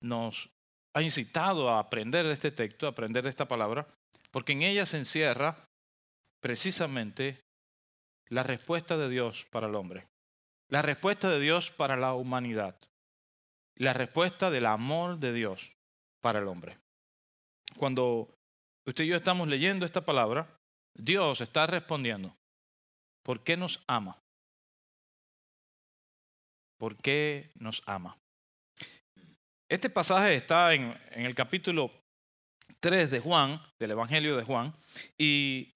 nos ha incitado a aprender este texto, a aprender esta palabra, porque en ella se encierra precisamente la respuesta de Dios para el hombre, la respuesta de Dios para la humanidad, la respuesta del amor de Dios para el hombre. Cuando usted y yo estamos leyendo esta palabra, Dios está respondiendo, ¿por qué nos ama? ¿Por qué nos ama? Este pasaje está en, el capítulo 3 de Juan, del Evangelio de Juan, y,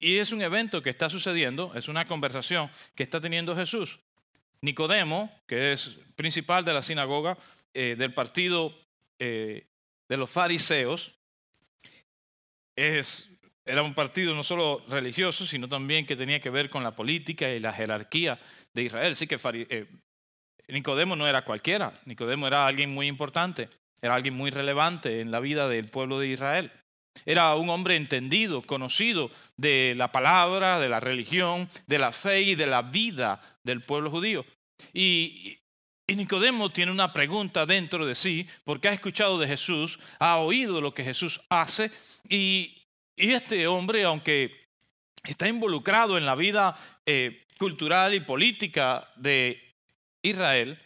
es un evento que está sucediendo, es una conversación que está teniendo Jesús. Nicodemo, que es principal de la sinagoga eh, del partido eh, de los fariseos, es, era un partido no solo religioso, sino también que tenía que ver con la política y la jerarquía de Israel. Así que eh, Nicodemo no era cualquiera, Nicodemo era alguien muy importante, era alguien muy relevante en la vida del pueblo de Israel. Era un hombre entendido, conocido de la palabra, de la religión, de la fe y de la vida del pueblo judío. Y, Nicodemo tiene una pregunta dentro de sí, porque ha escuchado de Jesús, ha oído lo que Jesús hace, y, este hombre, aunque está involucrado en la vida eh, cultural y política de Israel,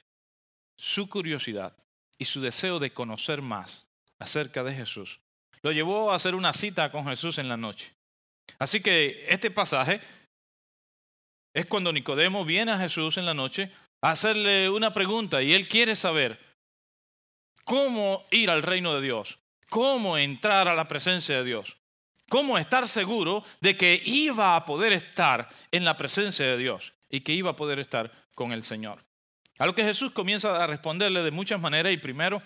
su curiosidad y su deseo de conocer más acerca de Jesús lo llevó a hacer una cita con Jesús en la noche. Así que este pasaje es cuando Nicodemo viene a Jesús en la noche a hacerle una pregunta y él quiere saber cómo ir al reino de Dios, cómo entrar a la presencia de Dios, cómo estar seguro de que iba a poder estar en la presencia de Dios y que iba a poder estar con el Señor. A lo que Jesús comienza a responderle de muchas maneras y primero,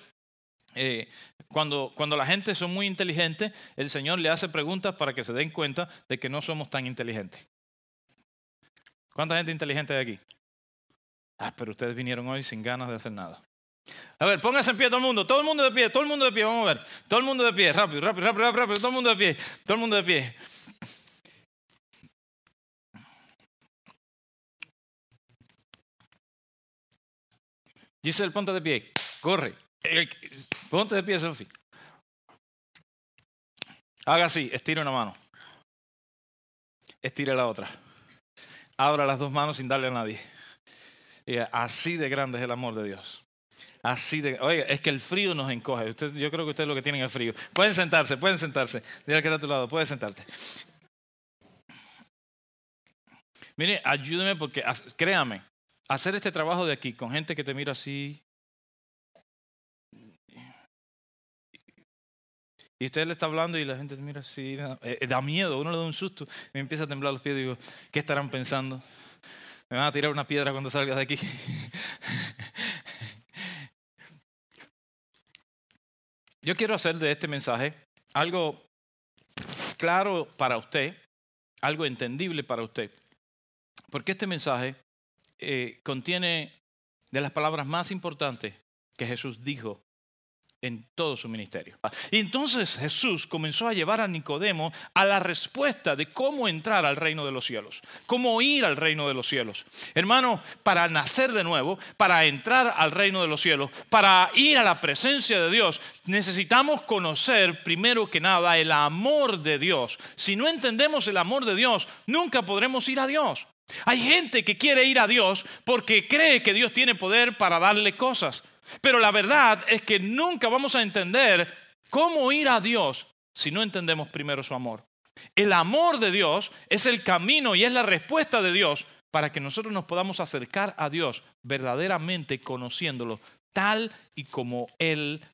eh, cuando, cuando la gente son muy inteligentes, el Señor le hace preguntas para que se den cuenta de que no somos tan inteligentes. ¿Cuánta gente inteligente hay aquí? Ah, pero ustedes vinieron hoy sin ganas de hacer nada. A ver, póngase en pie todo el mundo, todo el mundo de pie, todo el mundo de pie, vamos a ver. Todo el mundo de pie, rápido, rápido, rápido, rápido, todo el mundo de pie, todo el mundo de pie. Giselle, ponte de pie. Corre. Ponte de pie, Sofi. Haga así, estira una mano. Estira la otra. Abra las dos manos sin darle a nadie. así de grande es el amor de Dios. Así de. Oye, es que el frío nos encoge. yo creo que ustedes lo que tienen es frío. Pueden sentarse, pueden sentarse. Dile que está a tu lado, puedes sentarte. Mire, ayúdeme porque, créame, hacer este trabajo de aquí con gente que te mira así. Y usted le está hablando y la gente te mira así, eh, da, miedo, uno le da un susto, me empieza a temblar los pies y digo, ¿qué estarán pensando? Me van a tirar una piedra cuando salga de aquí. Yo quiero hacer de este mensaje algo claro para usted, algo entendible para usted, porque este mensaje eh, contiene de las palabras más importantes que Jesús dijo en todo su ministerio. Y entonces Jesús comenzó a llevar a Nicodemo a la respuesta de cómo entrar al reino de los cielos, cómo ir al reino de los cielos. Hermano, para nacer de nuevo, para entrar al reino de los cielos, para ir a la presencia de Dios, necesitamos conocer primero que nada el amor de Dios. Si no entendemos el amor de Dios, nunca podremos ir a Dios. Hay gente que quiere ir a Dios porque cree que Dios tiene poder para darle cosas. Pero la verdad es que nunca vamos a entender cómo ir a Dios si no entendemos primero su amor. El amor de Dios es el camino y es la respuesta de Dios para que nosotros nos podamos acercar a Dios verdaderamente conociéndolo tal y como Él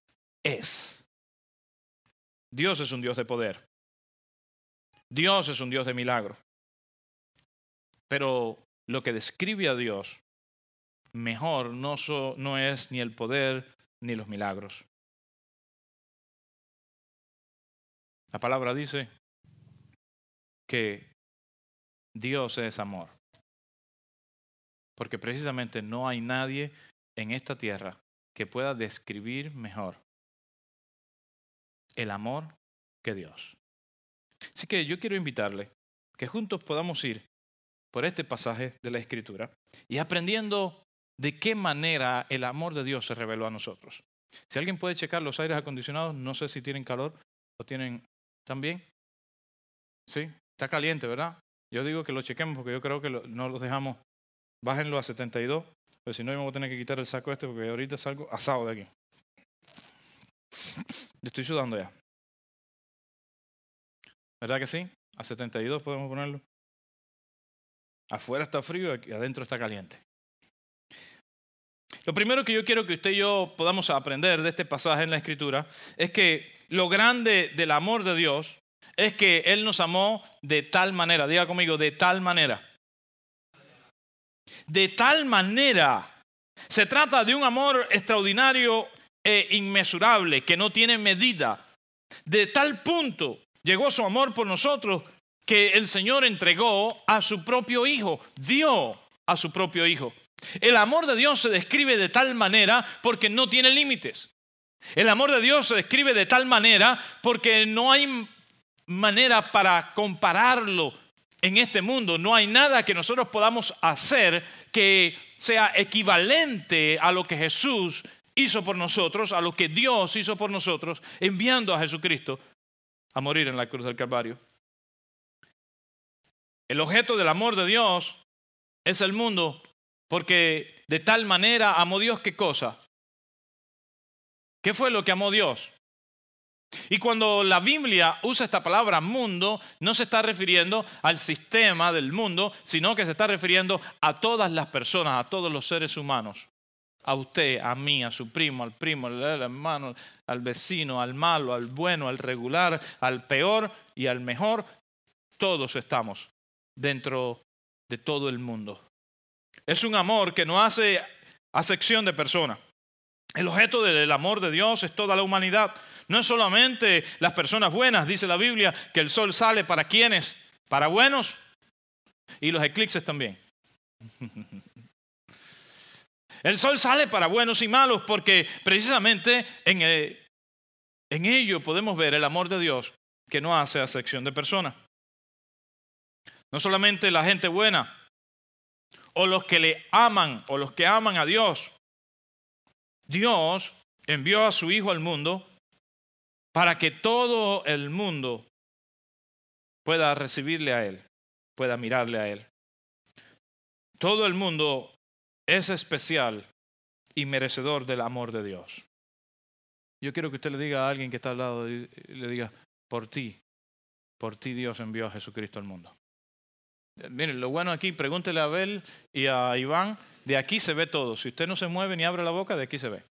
es. Dios es un Dios de poder. Dios es un Dios de milagro. Pero lo que describe a Dios mejor no, es ni el poder ni los milagros. La palabra dice que Dios es amor. Porque precisamente no hay nadie en esta tierra que pueda describir mejor el amor que Dios. Así que yo quiero invitarle que juntos podamos ir por este pasaje de la Escritura y aprendiendo de qué manera el amor de Dios se reveló a nosotros. Si alguien puede checar los aires acondicionados, no sé si tienen calor o tienen también. Sí, está caliente, ¿verdad? Yo digo que lo chequemos porque yo creo que no los dejamos. Bájenlo a 72, pero si no, yo me voy a tener que quitar el saco este porque ahorita salgo asado de aquí. Estoy sudando ya. ¿Verdad que sí? A 72 podemos ponerlo. Afuera está frío y adentro está caliente. Lo primero que yo quiero que usted y yo podamos aprender de este pasaje en la Escritura es que lo grande del amor de Dios es que Él nos amó de tal manera, diga conmigo, de tal manera. De tal manera. Se trata de un amor extraordinario e inmesurable que no tiene medida. De tal punto llegó su amor por nosotros que el Señor entregó a su propio Hijo, dio a su propio Hijo. El amor de Dios se describe de tal manera porque no tiene límites. El amor de Dios se describe de tal manera porque no hay manera para compararlo en este mundo. No hay nada que nosotros podamos hacer que sea equivalente a lo que Jesús hizo por nosotros, a lo que Dios hizo por nosotros, enviando a Jesucristo a morir en la cruz del Calvario. El objeto del amor de Dios es el mundo, porque de tal manera amó Dios qué cosa. ¿Qué fue lo que amó Dios? Y cuando la Biblia usa esta palabra mundo, no se está refiriendo al sistema del mundo, sino que se está refiriendo a todas las personas, a todos los seres humanos. A usted, a mí, a su primo, al primo, al hermano, al vecino, al malo, al bueno, al regular, al peor y al mejor. Todos estamos dentro de todo el mundo. Es un amor que no hace acepción de personas. El objeto del amor de Dios es toda la humanidad. No es solamente las personas buenas, dice la Biblia, que el sol sale para quienes, para buenos y los eclipses también. El sol sale para buenos y malos porque precisamente en, eh, en ello podemos ver el amor de Dios que no hace acepción de personas. No solamente la gente buena o los que le aman o los que aman a Dios. Dios envió a su Hijo al mundo para que todo el mundo pueda recibirle a Él, pueda mirarle a Él. Todo el mundo es especial y merecedor del amor de Dios. Yo quiero que usted le diga a alguien que está al lado, le diga, por ti, por ti Dios envió a Jesucristo al mundo. Miren, lo bueno aquí, pregúntele a Abel y a Iván, de aquí se ve todo. Si usted no se mueve ni abre la boca, de aquí se ve.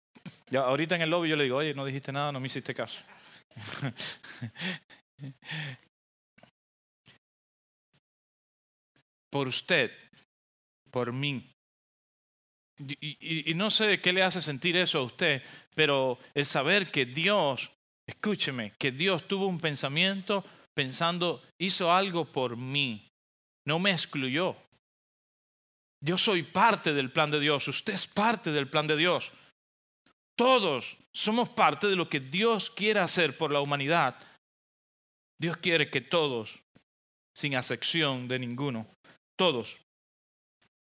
Ya, ahorita en el lobby yo le digo, oye, no dijiste nada, no me hiciste caso. por usted, por mí. Y, no sé qué le hace sentir eso a usted, pero el saber que Dios, escúcheme, que Dios tuvo un pensamiento pensando, hizo algo por mí no me excluyó. Yo soy parte del plan de Dios, usted es parte del plan de Dios. Todos somos parte de lo que Dios quiere hacer por la humanidad. Dios quiere que todos, sin excepción de ninguno, todos,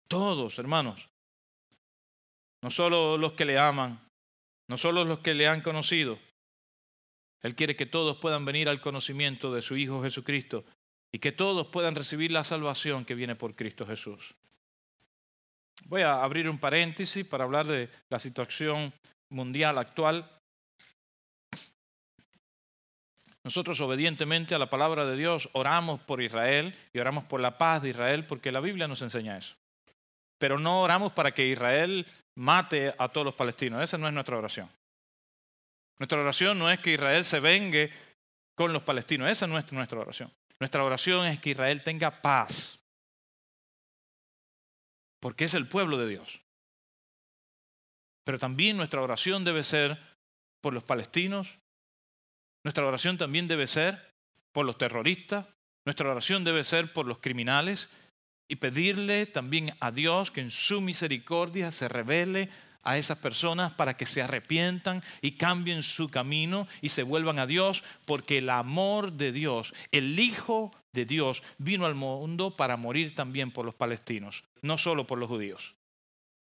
todos, hermanos, no solo los que le aman, no solo los que le han conocido, Él quiere que todos puedan venir al conocimiento de su Hijo Jesucristo y que todos puedan recibir la salvación que viene por Cristo Jesús. Voy a abrir un paréntesis para hablar de la situación mundial actual. Nosotros obedientemente a la palabra de Dios oramos por Israel y oramos por la paz de Israel porque la Biblia nos enseña eso. Pero no oramos para que Israel mate a todos los palestinos. Esa no es nuestra oración. Nuestra oración no es que Israel se vengue con los palestinos. Esa no es nuestra oración. Nuestra oración es que Israel tenga paz, porque es el pueblo de Dios. Pero también nuestra oración debe ser por los palestinos, nuestra oración también debe ser por los terroristas, nuestra oración debe ser por los criminales y pedirle también a Dios que en su misericordia se revele a esas personas para que se arrepientan y cambien su camino y se vuelvan a Dios, porque el amor de Dios, el Hijo de Dios, vino al mundo para morir también por los palestinos, no solo por los judíos,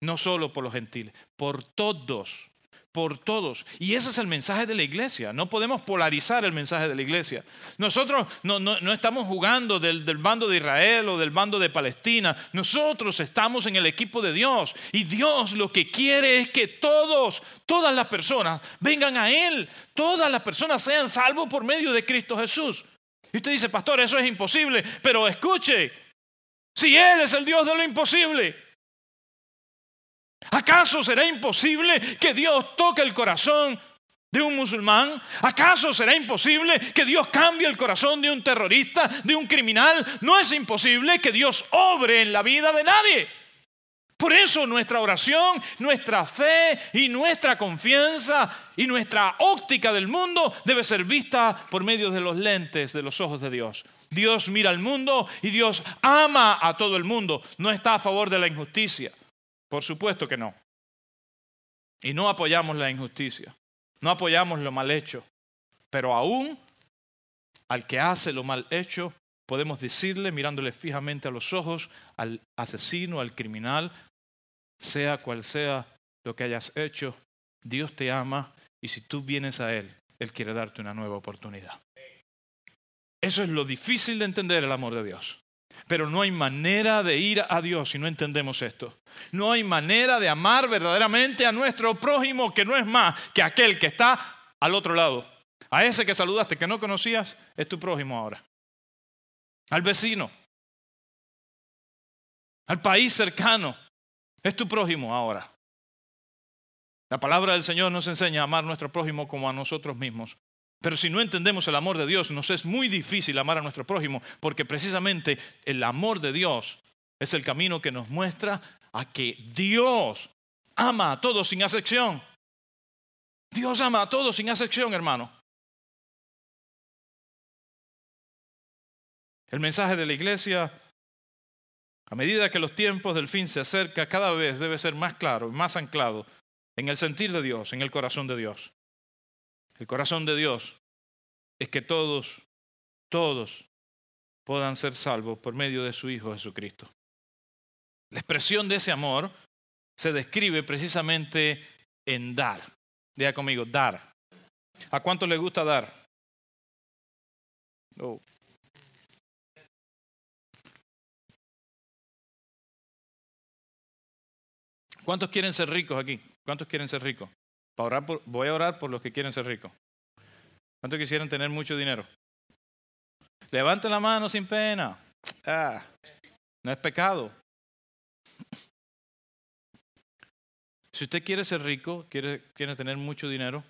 no solo por los gentiles, por todos por todos. Y ese es el mensaje de la iglesia. No podemos polarizar el mensaje de la iglesia. Nosotros no, estamos jugando del, del, bando de Israel o del bando de Palestina. Nosotros estamos en el equipo de Dios. Y Dios lo que quiere es que todos, todas las personas vengan a Él. Todas las personas sean salvos por medio de Cristo Jesús. Y usted dice, pastor, eso es imposible. Pero escuche, si Él es el Dios de lo imposible. ¿Acaso será imposible que Dios toque el corazón de un musulmán? ¿Acaso será imposible que Dios cambie el corazón de un terrorista, de un criminal? No es imposible que Dios obre en la vida de nadie. Por eso nuestra oración, nuestra fe y nuestra confianza y nuestra óptica del mundo debe ser vista por medio de los lentes de los ojos de Dios. Dios mira al mundo y Dios ama a todo el mundo. No está a favor de la injusticia. Por supuesto que no. Y no apoyamos la injusticia, no apoyamos lo mal hecho, pero aún al que hace lo mal hecho, podemos decirle, mirándole fijamente a los ojos, al asesino, al criminal, sea cual sea lo que hayas hecho, Dios te ama y si tú vienes a Él, Él quiere darte una nueva oportunidad. Eso es lo difícil de entender el amor de Dios. Pero no hay manera de ir a Dios si no entendemos esto. No hay manera de amar verdaderamente a nuestro prójimo que no es más que aquel que está al otro lado. A ese que saludaste, que no conocías, es tu prójimo ahora. Al vecino. Al país cercano. Es tu prójimo ahora. La palabra del Señor nos enseña a amar a nuestro prójimo como a nosotros mismos. Pero si no entendemos el amor de Dios, nos es muy difícil amar a nuestro prójimo, porque precisamente el amor de Dios es el camino que nos muestra a que Dios ama a todos sin excepción. Dios ama a todos sin excepción, hermano. El mensaje de la iglesia, a medida que los tiempos del fin se acercan, cada vez debe ser más claro más anclado en el sentir de Dios, en el corazón de Dios. El corazón de Dios es que todos, todos puedan ser salvos por medio de su Hijo Jesucristo. La expresión de ese amor se describe precisamente en dar. Diga conmigo, dar. ¿A cuánto le gusta dar? Oh. ¿Cuántos quieren ser ricos aquí? ¿Cuántos quieren ser ricos? Voy a orar por los que quieren ser ricos. ¿Cuántos quisieran tener mucho dinero? Levanten la mano sin pena. Ah, no es pecado. Si usted quiere ser rico, quiere, quiere tener mucho dinero,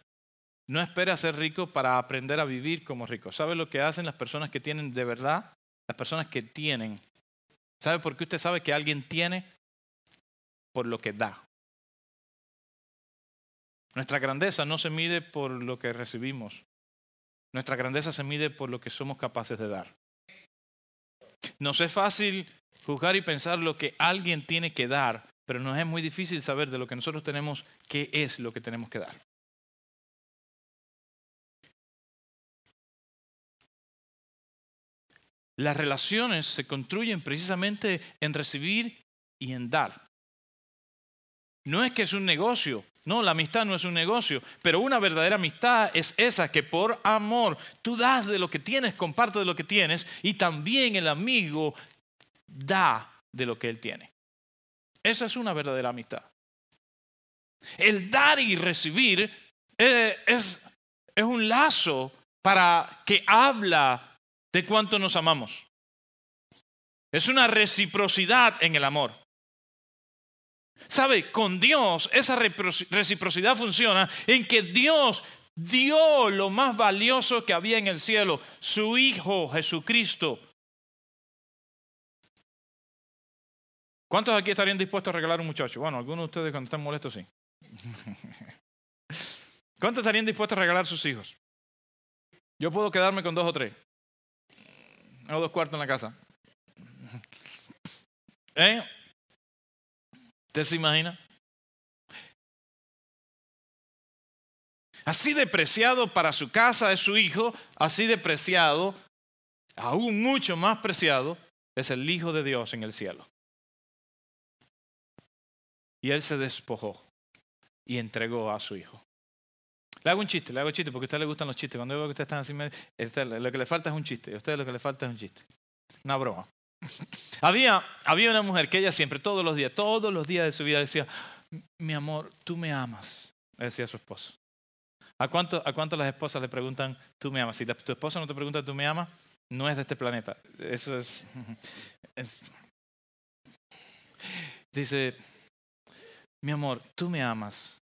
no espere a ser rico para aprender a vivir como rico. ¿Sabe lo que hacen las personas que tienen de verdad? Las personas que tienen. ¿Sabe por qué usted sabe que alguien tiene? Por lo que da. Nuestra grandeza no se mide por lo que recibimos. Nuestra grandeza se mide por lo que somos capaces de dar. Nos es fácil juzgar y pensar lo que alguien tiene que dar, pero nos es muy difícil saber de lo que nosotros tenemos qué es lo que tenemos que dar. Las relaciones se construyen precisamente en recibir y en dar. No es que es un negocio, no, la amistad no es un negocio, pero una verdadera amistad es esa que por amor tú das de lo que tienes, comparte de lo que tienes y también el amigo da de lo que él tiene. Esa es una verdadera amistad. El dar y recibir eh, es, es un lazo para que habla de cuánto nos amamos. Es una reciprocidad en el amor. ¿Sabe? Con Dios esa reciprocidad funciona en que Dios dio lo más valioso que había en el cielo, su Hijo Jesucristo. ¿Cuántos aquí estarían dispuestos a regalar un muchacho? Bueno, algunos de ustedes cuando están molestos sí. ¿Cuántos estarían dispuestos a regalar sus hijos? Yo puedo quedarme con dos o tres. O dos cuartos en la casa. ¿Eh? ¿Usted se imagina? Así depreciado para su casa es su hijo, así depreciado, aún mucho más preciado, es el Hijo de Dios en el cielo. Y Él se despojó y entregó a su hijo. Le hago un chiste, le hago un chiste porque a usted le gustan los chistes. Cuando veo que ustedes están así, lo que le falta es un chiste. A usted lo que le falta es un chiste. Una broma. Había, había una mujer que ella siempre, todos los días, todos los días de su vida decía, mi amor, tú me amas, le decía su esposo. ¿A cuánto, ¿A cuánto las esposas le preguntan, tú me amas? Si tu esposa no te pregunta, tú me amas, no es de este planeta. Eso es, es Dice, mi amor, tú me amas.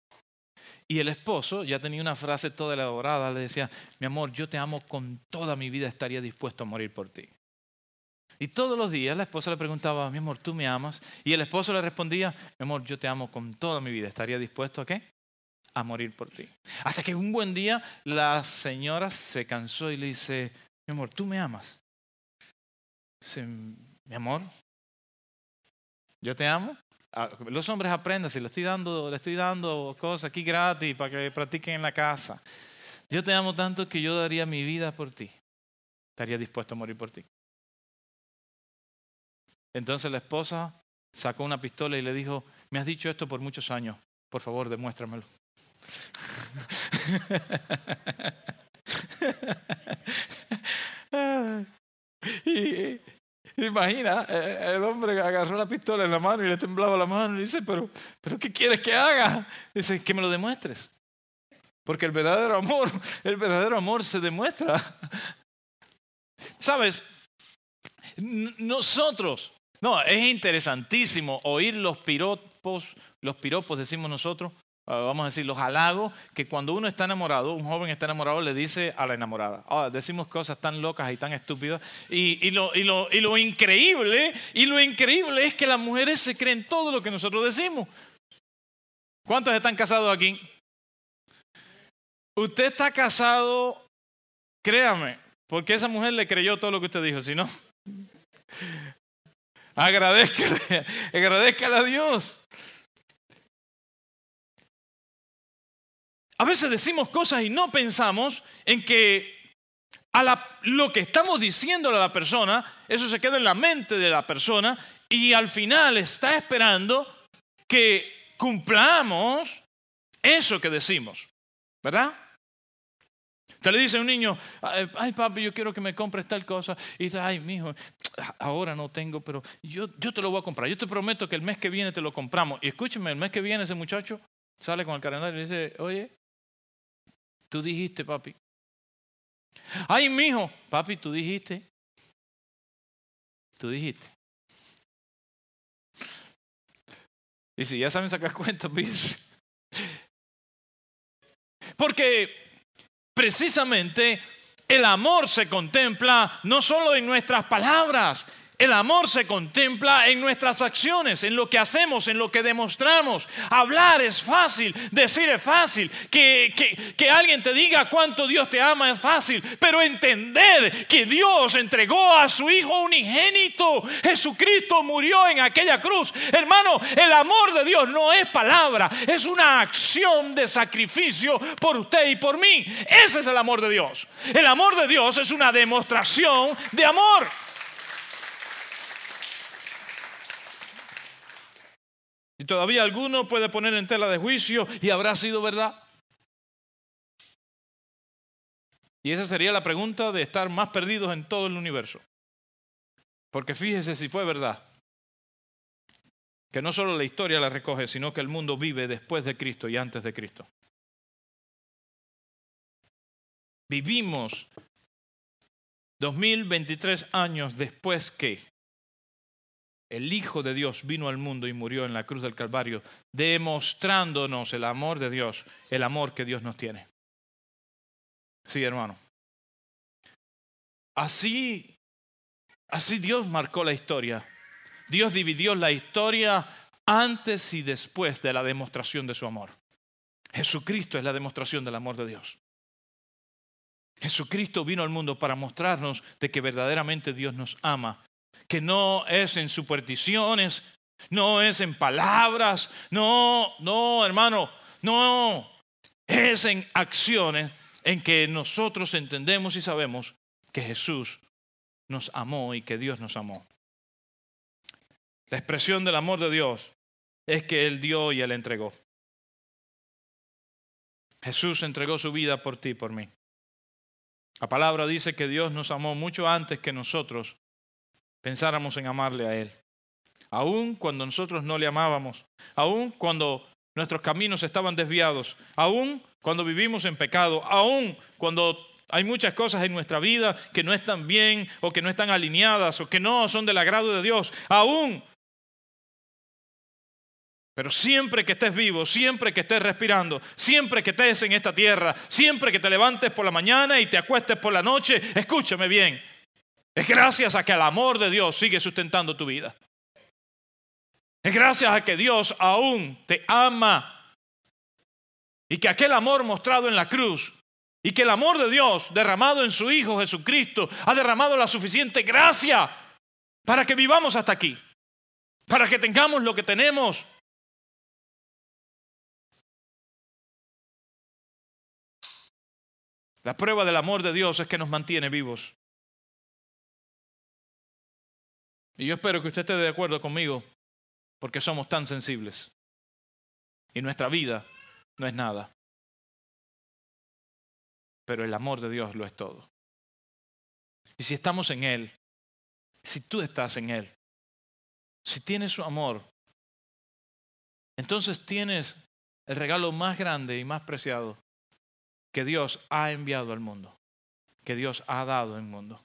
Y el esposo ya tenía una frase toda elaborada, le decía, mi amor, yo te amo con toda mi vida, estaría dispuesto a morir por ti. Y todos los días la esposa le preguntaba, mi amor, ¿tú me amas? Y el esposo le respondía, mi amor, yo te amo con toda mi vida, estaría dispuesto a qué? A morir por ti. Hasta que un buen día la señora se cansó y le dice, mi amor, ¿tú me amas? Dice, mi amor, yo te amo. Ah, los hombres aprendan, si le estoy dando, le estoy dando cosas aquí gratis para que practiquen en la casa. Yo te amo tanto que yo daría mi vida por ti. Estaría dispuesto a morir por ti. Entonces la esposa sacó una pistola y le dijo, me has dicho esto por muchos años, por favor demuéstramelo. y, Imagina, eh, el hombre agarró la pistola en la mano y le temblaba la mano y dice, pero, pero ¿qué quieres que haga? Dice, que me lo demuestres. Porque el verdadero amor, el verdadero amor se demuestra. ¿Sabes? Nosotros, no, es interesantísimo oír los piropos, los piropos decimos nosotros, Ah, vamos a decir, los halagos que cuando uno está enamorado, un joven está enamorado, le dice a la enamorada. Ah, decimos cosas tan locas y tan estúpidas. Y, y lo increíble, y lo increíble es que las mujeres se creen todo lo que nosotros decimos. ¿Cuántos están casados aquí? Usted está casado, créame, porque esa mujer le creyó todo lo que usted dijo, si no, agradezcale, agradezcale a Dios. a veces decimos cosas y no pensamos en que a lo que estamos diciéndole a la persona, eso se queda en la mente de la persona y al final está esperando que cumplamos eso que decimos, ¿verdad? Usted le dice a un niño, ay papi, yo quiero que me compres tal cosa. Y dice, ay, mijo, ahora no tengo, pero yo, yo te lo voy a comprar. Yo te prometo que el mes que viene te lo compramos. Y escúcheme, el mes que viene ese muchacho sale con el calendario y dice, oye, Tú dijiste, papi. Ay, mijo, papi, tú dijiste. Tú dijiste. Y si ya saben sacar cuentas, pues. Porque precisamente el amor se contempla no solo en nuestras palabras, el amor se contempla en nuestras acciones, en lo que hacemos, en lo que demostramos. Hablar es fácil, decir es fácil, que, que, alguien te diga cuánto Dios te ama es fácil, pero entender que Dios entregó a su Hijo unigénito, Jesucristo murió en aquella cruz. Hermano, el amor de Dios no es palabra, es una acción de sacrificio por usted y por mí. Ese es el amor de Dios. El amor de Dios es una demostración de amor. Y todavía alguno puede poner en tela de juicio y habrá sido verdad. Y esa sería la pregunta de estar más perdidos en todo el universo. Porque fíjese si fue verdad. Que no solo la historia la recoge, sino que el mundo vive después de Cristo y antes de Cristo. Vivimos 2023 años después que el Hijo de Dios vino al mundo y murió en la cruz del Calvario, demostrándonos el amor de Dios, el amor que Dios nos tiene. Sí, hermano. Así, así Dios marcó la historia. Dios dividió la historia antes y después de la demostración de su amor. Jesucristo es la demostración del amor de Dios. Jesucristo vino al mundo para mostrarnos de que verdaderamente Dios nos ama que no es en supersticiones, no es en palabras, no, no, hermano, no, es en acciones en que nosotros entendemos y sabemos que Jesús nos amó y que Dios nos amó. La expresión del amor de Dios es que Él dio y Él entregó. Jesús entregó su vida por ti, por mí. La palabra dice que Dios nos amó mucho antes que nosotros pensáramos en amarle a Él. Aún cuando nosotros no le amábamos, aún cuando nuestros caminos estaban desviados, aún cuando vivimos en pecado, aún cuando hay muchas cosas en nuestra vida que no están bien o que no están alineadas o que no son del agrado de Dios, aún pero siempre que estés vivo, siempre que estés respirando, siempre que estés en esta tierra, siempre que te levantes por la mañana y te acuestes por la noche, escúchame bien. Es gracias a que el amor de Dios sigue sustentando tu vida. Es gracias a que Dios aún te ama. Y que aquel amor mostrado en la cruz y que el amor de Dios derramado en su Hijo Jesucristo ha derramado la suficiente gracia para que vivamos hasta aquí. Para que tengamos lo que tenemos La prueba del amor de Dios es que nos mantiene vivos. Y yo espero que usted esté de acuerdo conmigo porque somos tan sensibles. Y nuestra vida no es nada. Pero el amor de Dios lo es todo. Y si estamos en Él, si tú estás en Él, si tienes su amor, entonces tienes el regalo más grande y más preciado que Dios ha enviado al mundo, que Dios ha dado al mundo.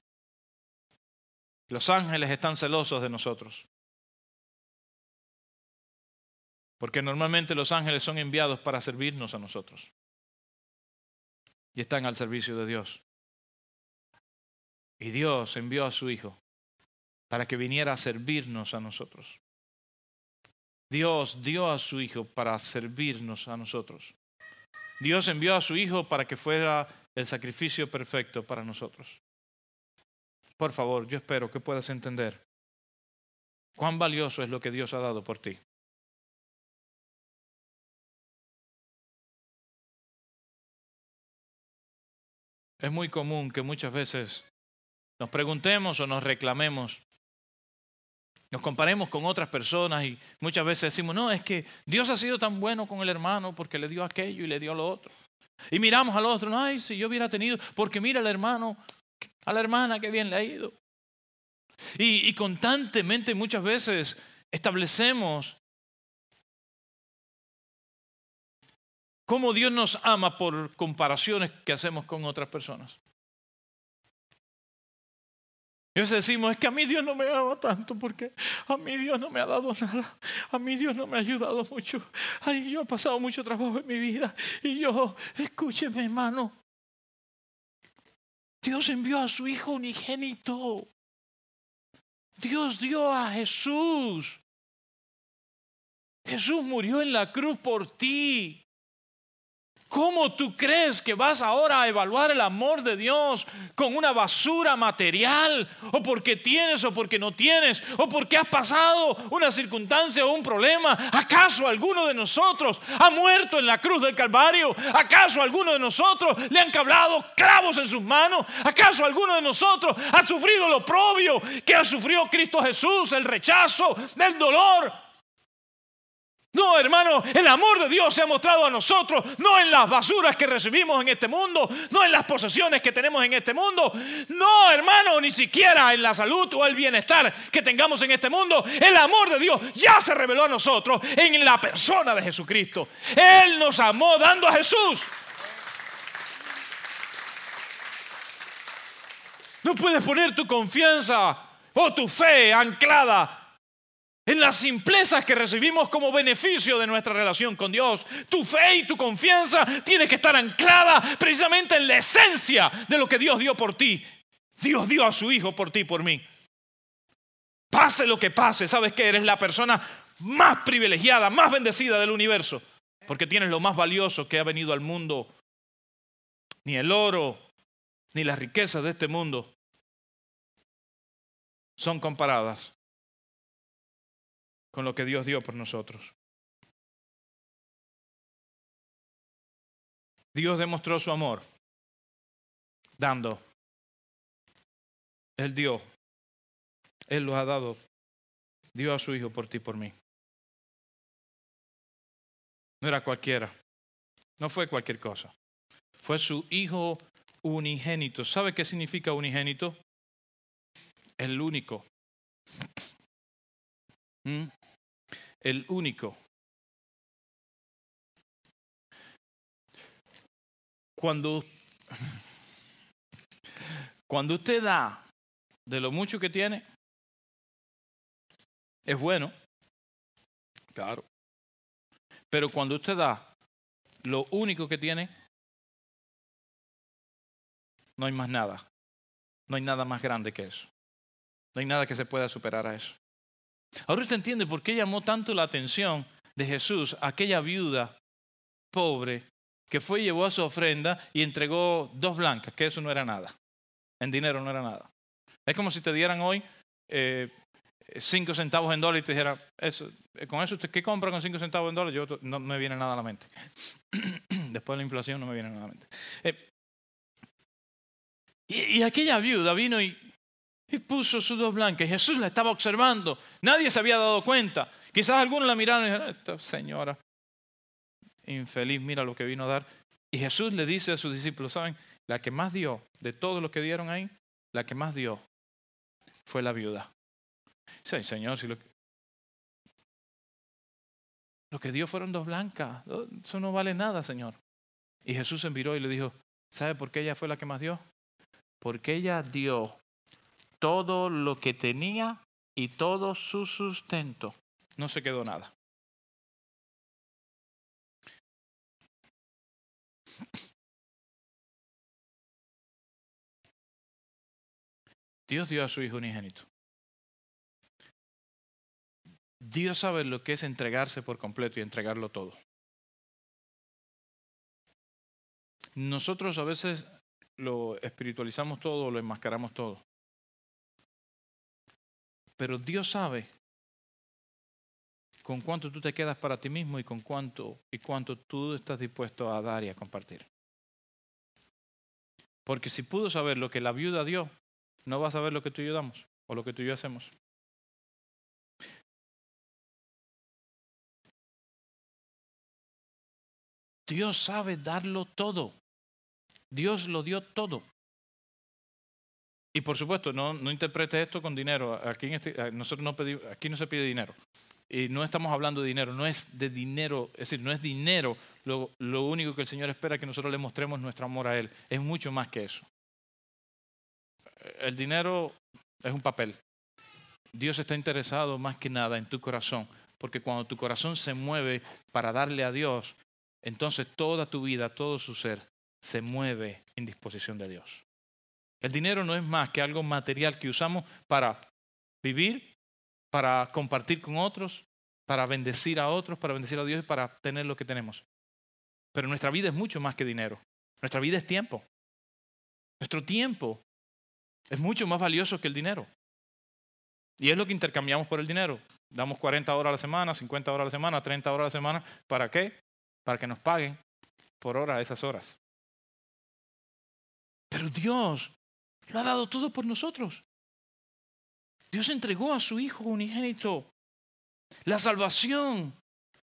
Los ángeles están celosos de nosotros. Porque normalmente los ángeles son enviados para servirnos a nosotros. Y están al servicio de Dios. Y Dios envió a su Hijo para que viniera a servirnos a nosotros. Dios dio a su Hijo para servirnos a nosotros. Dios envió a su Hijo para que fuera el sacrificio perfecto para nosotros. Por favor, yo espero que puedas entender cuán valioso es lo que Dios ha dado por ti. Es muy común que muchas veces nos preguntemos o nos reclamemos nos comparemos con otras personas y muchas veces decimos, no, es que Dios ha sido tan bueno con el hermano porque le dio aquello y le dio lo otro. Y miramos al otro, ay, si yo hubiera tenido, porque mira al hermano, a la hermana que bien le ha ido. Y, y constantemente muchas veces establecemos cómo Dios nos ama por comparaciones que hacemos con otras personas. Y a veces decimos, es que a mí Dios no me ama tanto porque a mí Dios no me ha dado nada. A mí Dios no me ha ayudado mucho. Ay, yo he pasado mucho trabajo en mi vida. Y yo, escúcheme hermano, Dios envió a su Hijo unigénito. Dios dio a Jesús. Jesús murió en la cruz por ti. ¿Cómo tú crees que vas ahora a evaluar el amor de Dios con una basura material? ¿O porque tienes o porque no tienes? ¿O porque has pasado una circunstancia o un problema? ¿Acaso alguno de nosotros ha muerto en la cruz del Calvario? ¿Acaso alguno de nosotros le han cablado clavos en sus manos? ¿Acaso alguno de nosotros ha sufrido lo propio que ha sufrido Cristo Jesús, el rechazo, el dolor? No, hermano, el amor de Dios se ha mostrado a nosotros, no en las basuras que recibimos en este mundo, no en las posesiones que tenemos en este mundo, no, hermano, ni siquiera en la salud o el bienestar que tengamos en este mundo. El amor de Dios ya se reveló a nosotros en la persona de Jesucristo. Él nos amó dando a Jesús. No puedes poner tu confianza o tu fe anclada en las simplezas que recibimos como beneficio de nuestra relación con Dios. Tu fe y tu confianza tiene que estar anclada precisamente en la esencia de lo que Dios dio por ti. Dios dio a su Hijo por ti por mí. Pase lo que pase, sabes que eres la persona más privilegiada, más bendecida del universo, porque tienes lo más valioso que ha venido al mundo. Ni el oro, ni las riquezas de este mundo son comparadas con lo que Dios dio por nosotros. Dios demostró su amor dando. Él dio. Él lo ha dado. Dio a su Hijo por ti y por mí. No era cualquiera. No fue cualquier cosa. Fue su hijo unigénito. ¿Sabe qué significa unigénito? El único. ¿Mm? El único. Cuando, cuando usted da de lo mucho que tiene, es bueno, claro. Pero cuando usted da lo único que tiene, no hay más nada. No hay nada más grande que eso. No hay nada que se pueda superar a eso. Ahora usted entiende por qué llamó tanto la atención de Jesús aquella viuda pobre que fue y llevó a su ofrenda y entregó dos blancas, que eso no era nada. En dinero no era nada. Es como si te dieran hoy eh, cinco centavos en dólar y te dijera, eso, eh, con eso usted qué compra con cinco centavos en dólar, yo no me viene nada a la mente. Después de la inflación no me viene nada a la mente. Eh, y, aquella viuda vino y, y puso sus dos blancas. Jesús la estaba observando. Nadie se había dado cuenta. Quizás algunos la miraron y dijeron, esta señora infeliz, mira lo que vino a dar. Y Jesús le dice a sus discípulos, ¿saben? La que más dio de todo lo que dieron ahí, la que más dio fue la viuda. Sí, Señor, si lo, lo que dio fueron dos blancas, eso no vale nada, Señor. Y Jesús se miró y le dijo, ¿sabe por qué ella fue la que más dio? Porque ella dio todo lo que tenía y todo su sustento. No se quedó nada. Dios dio a su Hijo unigénito. Dios sabe lo que es entregarse por completo y entregarlo todo. Nosotros a veces lo espiritualizamos todo, lo enmascaramos todo. Pero Dios sabe con cuánto tú te quedas para ti mismo y con cuánto y cuánto tú estás dispuesto a dar y a compartir. Porque si pudo saber lo que la viuda dio, no va a saber lo que tú y yo damos o lo que tú y yo hacemos. Dios sabe darlo todo. Dios lo dio todo. Y por supuesto, no, no interprete esto con dinero. Aquí, este, nosotros no aquí no se pide dinero. Y no estamos hablando de dinero, no es de dinero, es decir, no es dinero lo, lo único que el Señor espera que nosotros le mostremos nuestro amor a Él. Es mucho más que eso. El dinero es un papel. Dios está interesado más que nada en tu corazón, porque cuando tu corazón se mueve para darle a Dios, entonces toda tu vida, todo su ser, se mueve en disposición de Dios. El dinero no es más que algo material que usamos para vivir, para compartir con otros, para bendecir a otros, para bendecir a Dios y para tener lo que tenemos. Pero nuestra vida es mucho más que dinero. Nuestra vida es tiempo. Nuestro tiempo es mucho más valioso que el dinero. Y es lo que intercambiamos por el dinero. Damos 40 horas a la semana, 50 horas a la semana, 30 horas a la semana. ¿Para qué? Para que nos paguen por hora esas horas. Pero Dios lo ha dado todo por nosotros. Dios entregó a su Hijo unigénito. La salvación.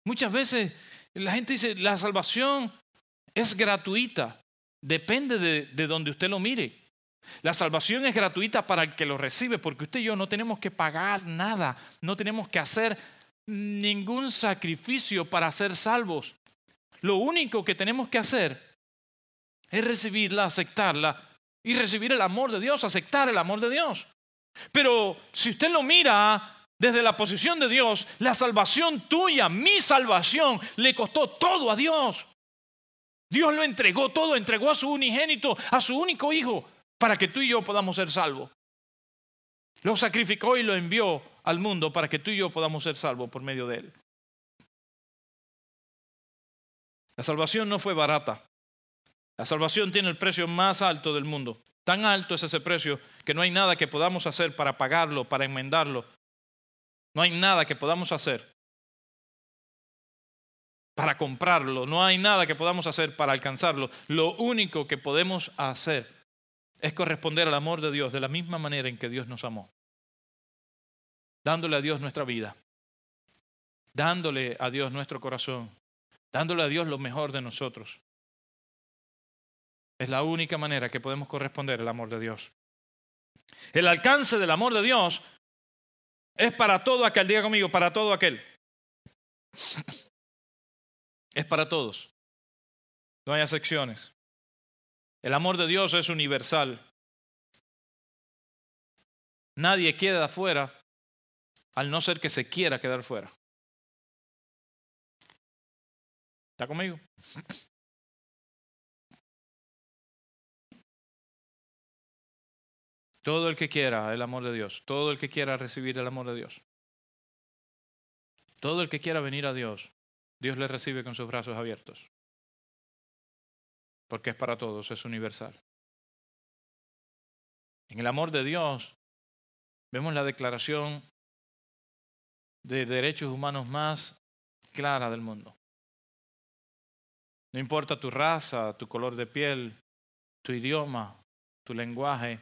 Muchas veces la gente dice, la salvación es gratuita. Depende de, de donde usted lo mire. La salvación es gratuita para el que lo recibe, porque usted y yo no tenemos que pagar nada, no tenemos que hacer ningún sacrificio para ser salvos. Lo único que tenemos que hacer es recibirla, aceptarla y recibir el amor de Dios, aceptar el amor de Dios. Pero si usted lo mira desde la posición de Dios, la salvación tuya, mi salvación, le costó todo a Dios. Dios lo entregó todo, entregó a su unigénito, a su único hijo, para que tú y yo podamos ser salvos. Lo sacrificó y lo envió al mundo para que tú y yo podamos ser salvos por medio de él. La salvación no fue barata. La salvación tiene el precio más alto del mundo. Tan alto es ese precio que no hay nada que podamos hacer para pagarlo, para enmendarlo. No hay nada que podamos hacer para comprarlo. No hay nada que podamos hacer para alcanzarlo. Lo único que podemos hacer es corresponder al amor de Dios de la misma manera en que Dios nos amó. Dándole a Dios nuestra vida. Dándole a Dios nuestro corazón. dándole a Dios lo mejor de nosotros. Es la única manera que podemos corresponder al amor de Dios. El alcance del amor de Dios es para todo aquel, diga conmigo, para todo aquel. Es para todos. No hay excepciones. El amor de Dios es universal. Nadie queda afuera al no ser que se quiera quedar fuera. ¿Está conmigo? Todo el que quiera el amor de Dios, todo el que quiera recibir el amor de Dios, todo el que quiera venir a Dios, Dios le recibe con sus brazos abiertos. Porque es para todos, es universal. En el amor de Dios vemos la declaración de derechos humanos más clara del mundo. No importa tu raza, tu color de piel, tu idioma, tu lenguaje,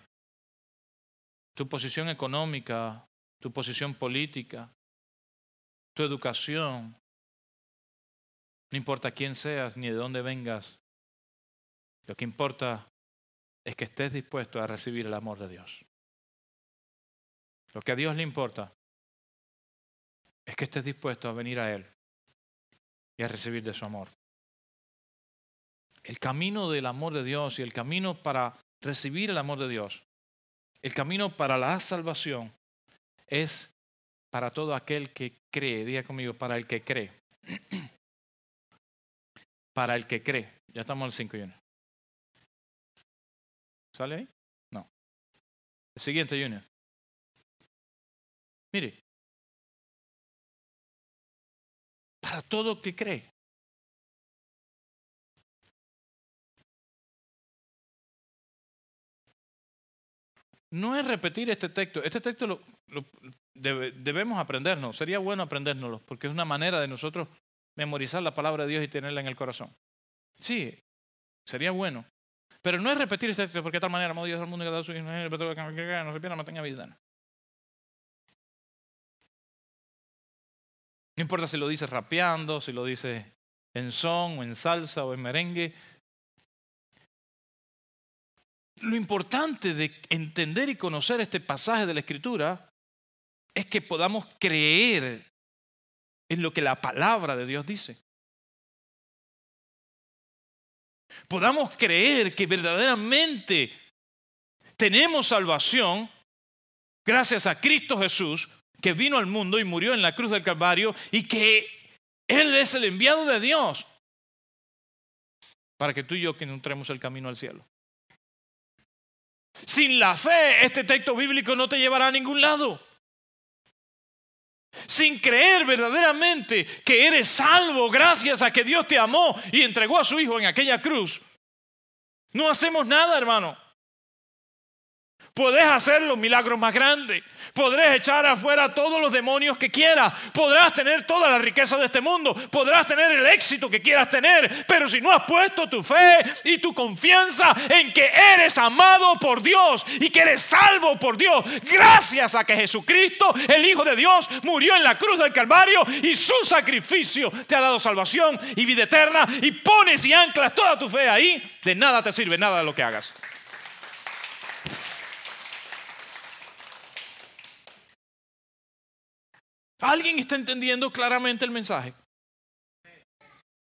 tu posición económica, tu posición política, tu educación, no importa quién seas ni de dónde vengas, lo que importa es que estés dispuesto a recibir el amor de Dios. Lo que a Dios le importa es que estés dispuesto a venir a Él y a recibir de su amor. El camino del amor de Dios y el camino para recibir el amor de Dios, el camino para la salvación es para todo aquel que cree. Diga conmigo, para el que cree. para el que cree. Ya estamos al 5 y 1. ¿Sale ahí? No. El siguiente, Junior. Mire, para todo que cree. No es repetir este texto. Este texto lo, debemos aprendernos. Sería bueno aprendérnoslo porque es una manera de nosotros memorizar la palabra de Dios y tenerla en el corazón. Sí, sería bueno. Pero no es repetir este texto porque de tal manera amó Dios al mundo que hijo, no se tenga vida. No importa si lo dice rapeando, si lo dice en son o en salsa o en merengue. Lo importante de entender y conocer este pasaje de la Escritura es que podamos creer en lo que la palabra de Dios dice. Podamos creer que verdaderamente tenemos salvación gracias a Cristo Jesús, que vino al mundo y murió en la cruz del Calvario, y que Él es el enviado de Dios para que tú y yo que entremos el camino al cielo. Sin la fe, este texto bíblico no te llevará a ningún lado sin creer verdaderamente que eres salvo gracias a que Dios te amó y entregó a su Hijo en aquella cruz, no hacemos nada, hermano. Podés hacer los milagros más grandes. Podrás echar afuera todos los demonios que quieras. Podrás tener toda la riqueza de este mundo. Podrás tener el éxito que quieras tener. Pero si no has puesto tu fe y tu confianza en que eres amado por Dios y que eres salvo por Dios, gracias a que Jesucristo, el Hijo de Dios, murió en la cruz del Calvario y su sacrificio te ha dado salvación y vida eterna y pones y anclas toda tu fe ahí, de nada te sirve nada de lo que hagas. ¿Alguien está entendiendo claramente el mensaje?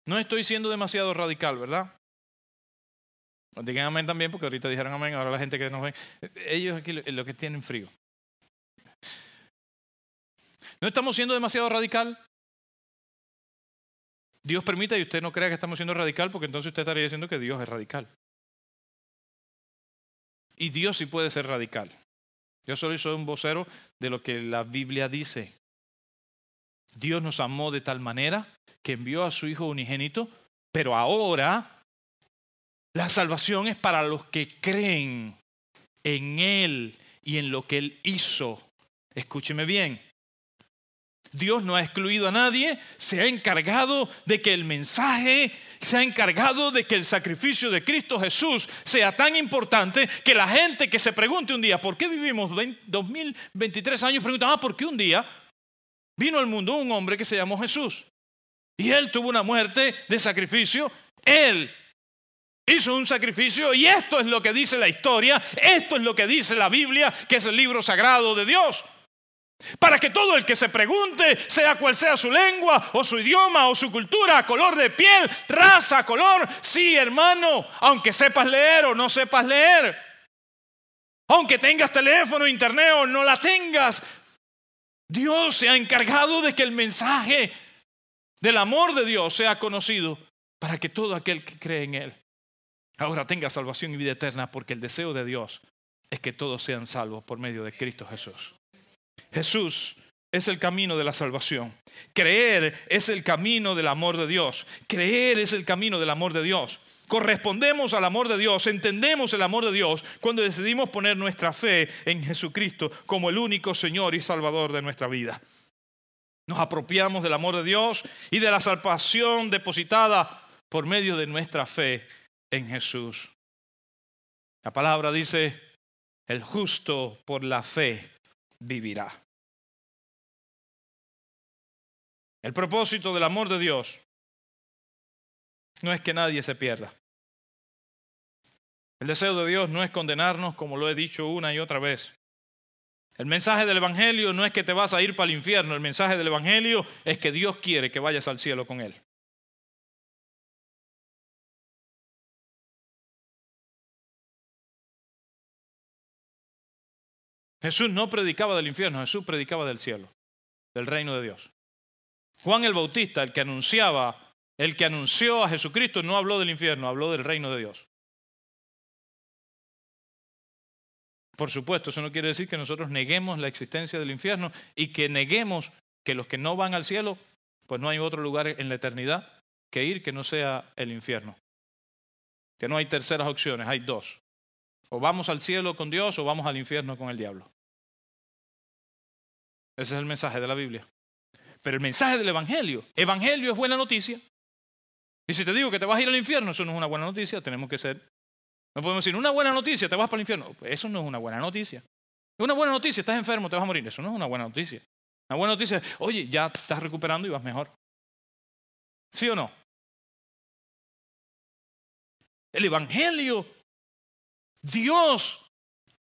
No estoy siendo demasiado radical, ¿verdad? Digan amén también, porque ahorita dijeron amén, ahora la gente que nos ve, ellos aquí lo que tienen frío. ¿No estamos siendo demasiado radical? Dios permita y usted no crea que estamos siendo radical, porque entonces usted estaría diciendo que Dios es radical. Y Dios sí puede ser radical. Yo solo soy un vocero de lo que la Biblia dice. Dios nos amó de tal manera que envió a su Hijo unigénito, pero ahora la salvación es para los que creen en Él y en lo que Él hizo. Escúcheme bien. Dios no ha excluido a nadie, se ha encargado de que el mensaje, se ha encargado de que el sacrificio de Cristo Jesús sea tan importante que la gente que se pregunte un día, ¿por qué vivimos 2023 años? Pregunta, ah, ¿por qué un día vino al mundo un hombre que se llamó Jesús. Y Él tuvo una muerte de sacrificio. Él hizo un sacrificio y esto es lo que dice la historia, esto es lo que dice la Biblia, que es el libro sagrado de Dios. Para que todo el que se pregunte, sea cual sea su lengua o su idioma o su cultura, color de piel, raza, color, sí hermano, aunque sepas leer o no sepas leer, aunque tengas teléfono, internet o no la tengas, Dios se ha encargado de que el mensaje del amor de Dios sea conocido para que todo aquel que cree en Él ahora tenga salvación y vida eterna, porque el deseo de Dios es que todos sean salvos por medio de Cristo Jesús. Jesús es el camino de la salvación. Creer es el camino del amor de Dios. Creer es el camino del amor de Dios. Correspondemos al amor de Dios, entendemos el amor de Dios cuando decidimos poner nuestra fe en Jesucristo como el único Señor y Salvador de nuestra vida. Nos apropiamos del amor de Dios y de la salvación depositada por medio de nuestra fe en Jesús. La palabra dice, el justo por la fe vivirá. El propósito del amor de Dios no es que nadie se pierda. El deseo de Dios no es condenarnos, como lo he dicho una y otra vez. El mensaje del Evangelio no es que te vas a ir para el infierno, el mensaje del Evangelio es que Dios quiere que vayas al cielo con Él. Jesús no predicaba del infierno, Jesús predicaba del cielo, del reino de Dios. Juan el Bautista, el que anunciaba, el que anunció a Jesucristo, no habló del infierno, habló del reino de Dios. Por supuesto, eso no quiere decir que nosotros neguemos la existencia del infierno y que neguemos que los que no van al cielo, pues no hay otro lugar en la eternidad que ir que no sea el infierno. Que no hay terceras opciones, hay dos. O vamos al cielo con Dios o vamos al infierno con el diablo. Ese es el mensaje de la Biblia. Pero el mensaje del Evangelio, Evangelio es buena noticia. Y si te digo que te vas a ir al infierno, eso no es una buena noticia, tenemos que ser. No podemos decir, una buena noticia, te vas para el infierno. Eso no es una buena noticia. Una buena noticia, estás enfermo, te vas a morir. Eso no es una buena noticia. Una buena noticia es, oye, ya estás recuperando y vas mejor. ¿Sí o no? El Evangelio Dios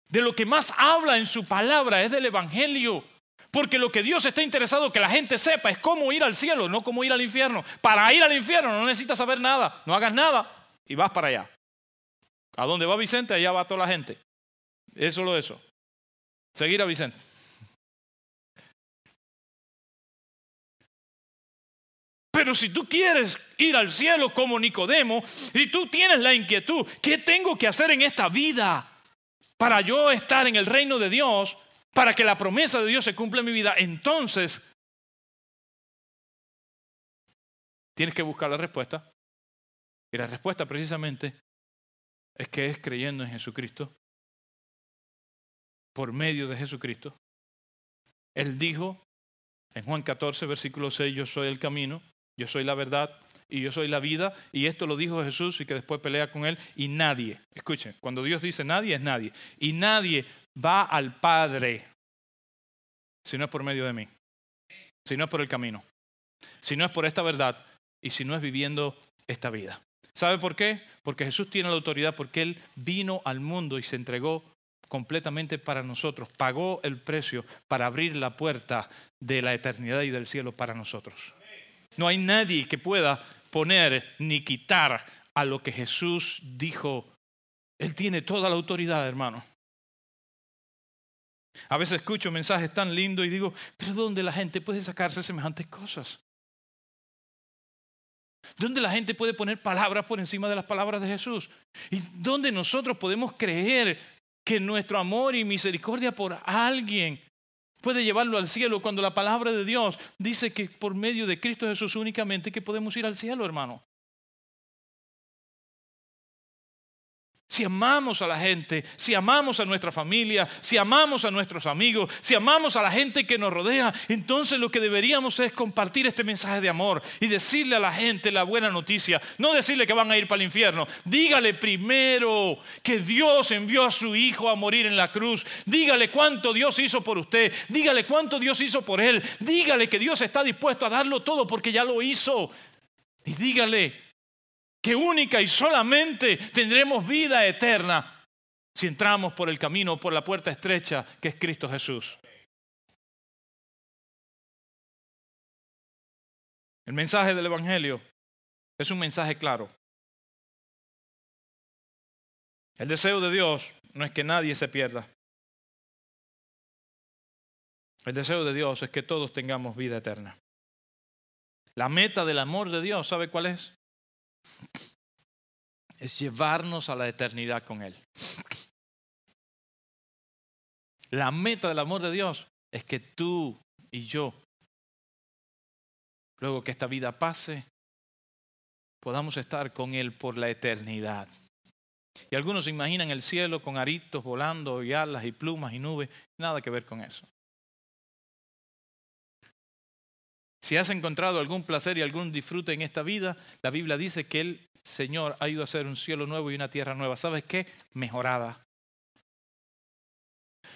de lo que más habla en su palabra es del Evangelio. Porque lo que Dios está interesado que la gente sepa es cómo ir al cielo, no cómo ir al infierno. Para ir al infierno no necesitas saber nada, no hagas nada y vas para allá. A dónde va Vicente, allá va toda la gente. Es solo eso. Seguir a Vicente. Pero si tú quieres ir al cielo como Nicodemo y tú tienes la inquietud, ¿qué tengo que hacer en esta vida para yo estar en el reino de Dios, para que la promesa de Dios se cumpla en mi vida? Entonces, tienes que buscar la respuesta. Y la respuesta precisamente es que es creyendo en Jesucristo, por medio de Jesucristo. Él dijo en Juan 14, versículo 6, yo soy el camino, yo soy la verdad y yo soy la vida. Y esto lo dijo Jesús y que después pelea con él. Y nadie, escuchen, cuando Dios dice nadie es nadie. Y nadie va al Padre si no es por medio de mí. Si no es por el camino. Si no es por esta verdad y si no es viviendo esta vida. ¿Sabe por qué? Porque Jesús tiene la autoridad, porque Él vino al mundo y se entregó completamente para nosotros, pagó el precio para abrir la puerta de la eternidad y del cielo para nosotros. No hay nadie que pueda poner ni quitar a lo que Jesús dijo. Él tiene toda la autoridad, hermano. A veces escucho mensajes tan lindos y digo, pero ¿dónde la gente puede sacarse semejantes cosas? ¿Dónde la gente puede poner palabras por encima de las palabras de Jesús? ¿Y dónde nosotros podemos creer que nuestro amor y misericordia por alguien puede llevarlo al cielo cuando la palabra de Dios dice que por medio de Cristo Jesús únicamente que podemos ir al cielo, hermano. Si amamos a la gente, si amamos a nuestra familia, si amamos a nuestros amigos, si amamos a la gente que nos rodea, entonces lo que deberíamos es compartir este mensaje de amor y decirle a la gente la buena noticia. No decirle que van a ir para el infierno. Dígale primero que Dios envió a su Hijo a morir en la cruz. Dígale cuánto Dios hizo por usted. Dígale cuánto Dios hizo por él. Dígale que Dios está dispuesto a darlo todo porque ya lo hizo. Y dígale que única y solamente tendremos vida eterna si entramos por el camino, por la puerta estrecha que es Cristo Jesús. El mensaje del Evangelio es un mensaje claro. El deseo de Dios no es que nadie se pierda. El deseo de Dios es que todos tengamos vida eterna. La meta del amor de Dios, ¿sabe cuál es? Es llevarnos a la eternidad con Él. La meta del amor de Dios es que tú y yo, luego que esta vida pase, podamos estar con Él por la eternidad. Y algunos se imaginan el cielo con aritos volando y alas y plumas y nubes. Nada que ver con eso. Si has encontrado algún placer y algún disfrute en esta vida, la Biblia dice que el Señor ha ido a hacer un cielo nuevo y una tierra nueva. ¿Sabes qué? Mejorada.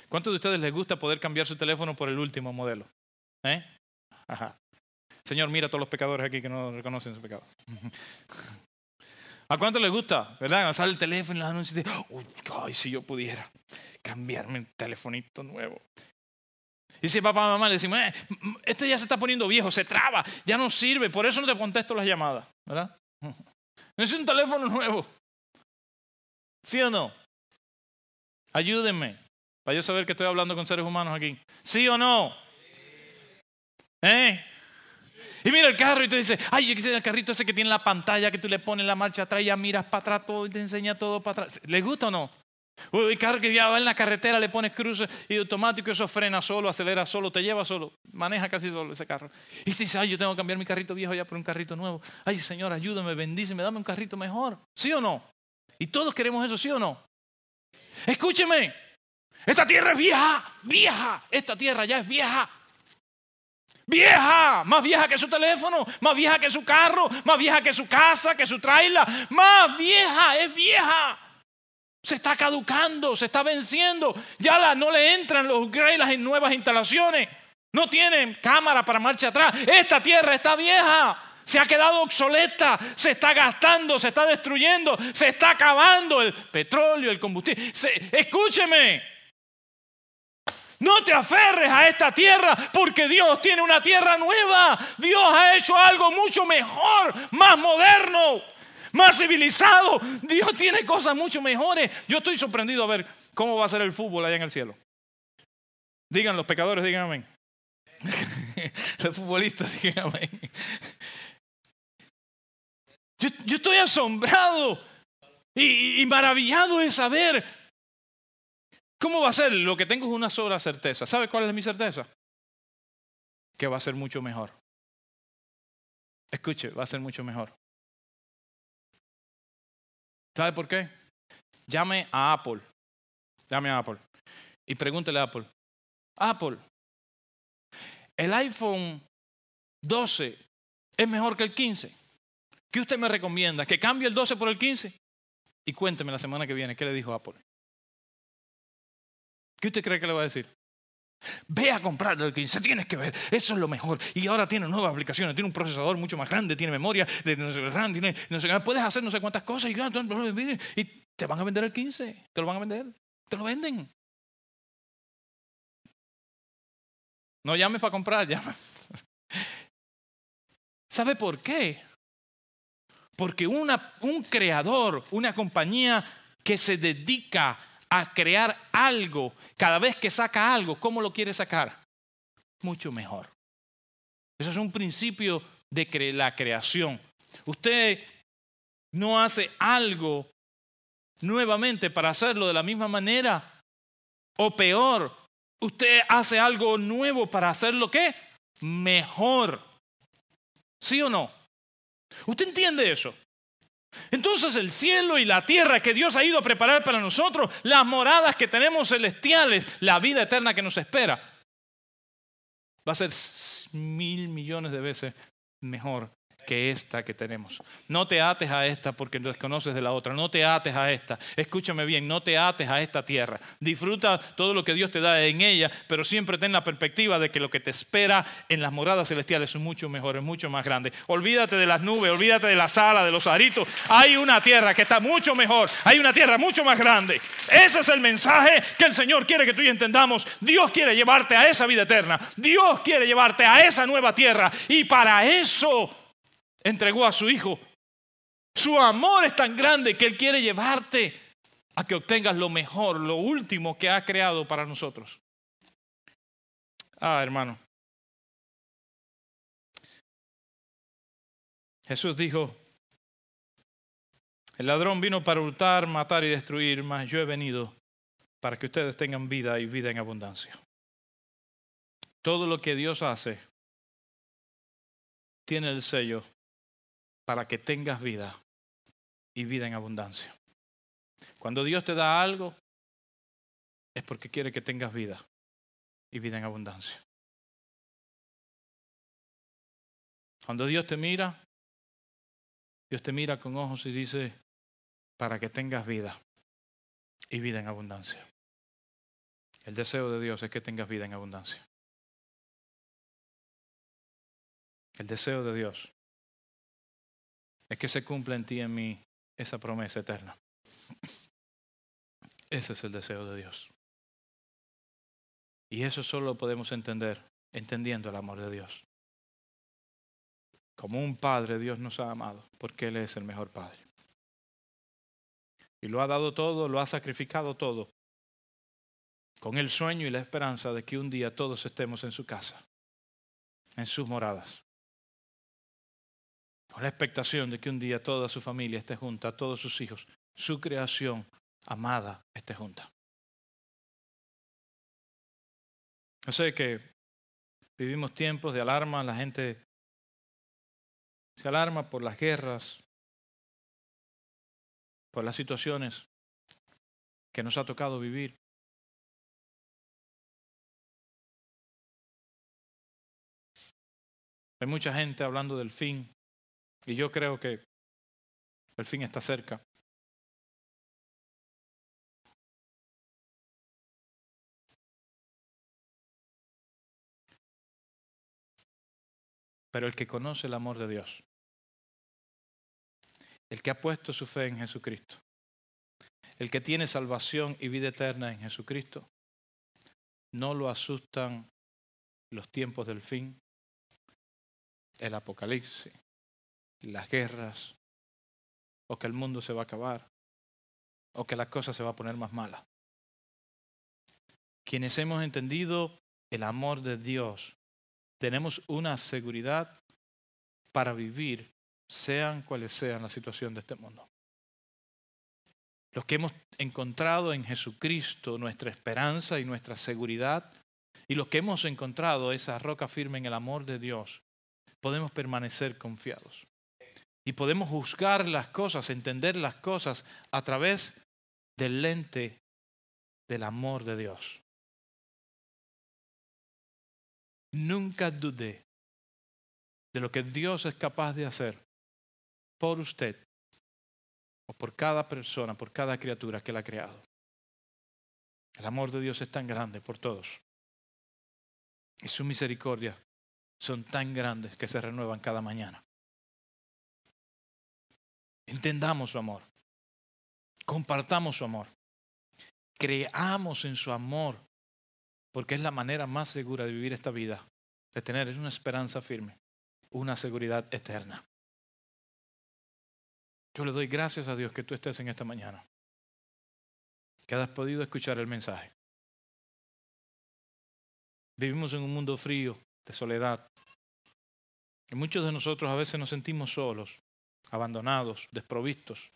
¿Cuántos de ustedes les gusta poder cambiar su teléfono por el último modelo? ¿Eh? Ajá. Señor, mira a todos los pecadores aquí que no reconocen su pecado. ¿A cuánto les gusta? ¿Verdad? Sale el teléfono y los anuncios de, ay, si yo pudiera cambiarme un telefonito nuevo. Y si papá, mamá le decimos, eh, este ya se está poniendo viejo, se traba, ya no sirve, por eso no te contesto las llamadas, ¿verdad? Es un teléfono nuevo. ¿Sí o no? Ayúdenme para yo saber que estoy hablando con seres humanos aquí. ¿Sí o no? ¿Eh? Y mira el carro y te dice, ay, yo quisiera el carrito ese que tiene la pantalla que tú le pones la marcha atrás y ya miras para atrás todo y te enseña todo para atrás. ¿Le gusta o no? El carro que ya va en la carretera, le pones cruces y automático eso frena solo, acelera solo, te lleva solo, maneja casi solo ese carro. Y te dice, ay, yo tengo que cambiar mi carrito viejo ya por un carrito nuevo. Ay, Señor, ayúdame, bendíceme, dame un carrito mejor. ¿Sí o no? Y todos queremos eso, ¿sí o no? Escúcheme, esta tierra es vieja, vieja, esta tierra ya es vieja. Vieja, más vieja que su teléfono, más vieja que su carro, más vieja que su casa, que su trailer, más vieja, es vieja. Se está caducando, se está venciendo. Ya no le entran los grailas en nuevas instalaciones. No tienen cámara para marcha atrás. Esta tierra está vieja. Se ha quedado obsoleta, se está gastando, se está destruyendo, se está acabando el petróleo, el combustible. escúcheme, no te aferres a esta tierra porque Dios tiene una tierra nueva. Dios ha hecho algo mucho mejor, más moderno más civilizado. Dios tiene cosas mucho mejores. Yo estoy sorprendido a ver cómo va a ser el fútbol allá en el cielo. Digan los pecadores, digan amén. los futbolistas, digan amén. Yo, estoy asombrado y, y maravillado de saber cómo va a ser. Lo que tengo es una sola certeza. ¿Sabe cuál es mi certeza? Que va a ser mucho mejor. Escuche, va a ser mucho mejor. ¿Sabe por qué? Llame a Apple. Llame a Apple. Y pregúntele a Apple. Apple, el iPhone 12 es mejor que el 15. ¿Qué usted me recomienda? ¿Que cambie el 12 por el 15? Y cuénteme la semana que viene qué le dijo Apple. ¿Qué usted cree que le va a decir? Ve a comprar el 15, tienes que ver, eso es lo mejor. Y ahora tiene nuevas aplicaciones, tiene un procesador mucho más grande, tiene memoria, de no sé, RAM, tiene, puedes hacer no sé cuántas cosas y, y te van a vender el 15, te lo van a vender, te lo venden. No llames para comprar, llama. ¿Sabe por qué? Porque una, un creador, una compañía que se dedica a crear algo, cada vez que saca algo, ¿cómo lo quiere sacar? Mucho mejor. Eso es un principio de la creación. Usted no hace algo nuevamente para hacerlo de la misma manera o peor. Usted hace algo nuevo para hacerlo qué? Mejor. ¿Sí o no? ¿Usted entiende eso? Entonces el cielo y la tierra que Dios ha ido a preparar para nosotros, las moradas que tenemos celestiales, la vida eterna que nos espera, va a ser mil millones de veces mejor que esta que tenemos. No te ates a esta porque desconoces de la otra. No te ates a esta. Escúchame bien, no te ates a esta tierra. Disfruta todo lo que Dios te da en ella, pero siempre ten la perspectiva de que lo que te espera en las moradas celestiales es mucho mejor, es mucho más grande. Olvídate de las nubes, olvídate de la sala, de los aritos. Hay una tierra que está mucho mejor. Hay una tierra mucho más grande. Ese es el mensaje que el Señor quiere que tú y entendamos. Dios quiere llevarte a esa vida eterna. Dios quiere llevarte a esa nueva tierra. Y para eso entregó a su Hijo. Su amor es tan grande que Él quiere llevarte a que obtengas lo mejor, lo último que ha creado para nosotros. Ah, hermano. Jesús dijo, el ladrón vino para hurtar, matar y destruir, mas yo he venido para que ustedes tengan vida y vida en abundancia. Todo lo que Dios hace tiene el sello para que tengas vida y vida en abundancia. Cuando Dios te da algo, es porque quiere que tengas vida y vida en abundancia. Cuando Dios te mira, Dios te mira con ojos y dice, para que tengas vida y vida en abundancia. El deseo de Dios es que tengas vida en abundancia. El deseo de Dios es que se cumpla en ti y en mí esa promesa eterna. Ese es el deseo de Dios. Y eso solo lo podemos entender entendiendo el amor de Dios. Como un padre Dios nos ha amado porque Él es el mejor padre. Y lo ha dado todo, lo ha sacrificado todo, con el sueño y la esperanza de que un día todos estemos en su casa, en sus moradas con la expectación de que un día toda su familia esté junta, todos sus hijos, su creación amada esté junta. Yo sé que vivimos tiempos de alarma, la gente se alarma por las guerras, por las situaciones que nos ha tocado vivir. Hay mucha gente hablando del fin, y yo creo que el fin está cerca. Pero el que conoce el amor de Dios, el que ha puesto su fe en Jesucristo, el que tiene salvación y vida eterna en Jesucristo, no lo asustan los tiempos del fin, el apocalipsis, las guerras, o que el mundo se va a acabar, o que la cosa se va a poner más mala. Quienes hemos entendido el amor de Dios, tenemos una seguridad para vivir, sean cuales sean la situación de este mundo. Los que hemos encontrado en Jesucristo nuestra esperanza y nuestra seguridad, y los que hemos encontrado esa roca firme en el amor de Dios, podemos permanecer confiados. Y podemos juzgar las cosas, entender las cosas a través del lente del amor de Dios. Nunca dudé de lo que Dios es capaz de hacer por usted o por cada persona, por cada criatura que Él ha creado. El amor de Dios es tan grande por todos. Y su misericordia son tan grandes que se renuevan cada mañana. Entendamos su amor. Compartamos su amor. Creamos en su amor, porque es la manera más segura de vivir esta vida, de tener una esperanza firme, una seguridad eterna. Yo le doy gracias a Dios que tú estés en esta mañana, que has podido escuchar el mensaje. Vivimos en un mundo frío, de soledad, y muchos de nosotros a veces nos sentimos solos, abandonados, desprovistos.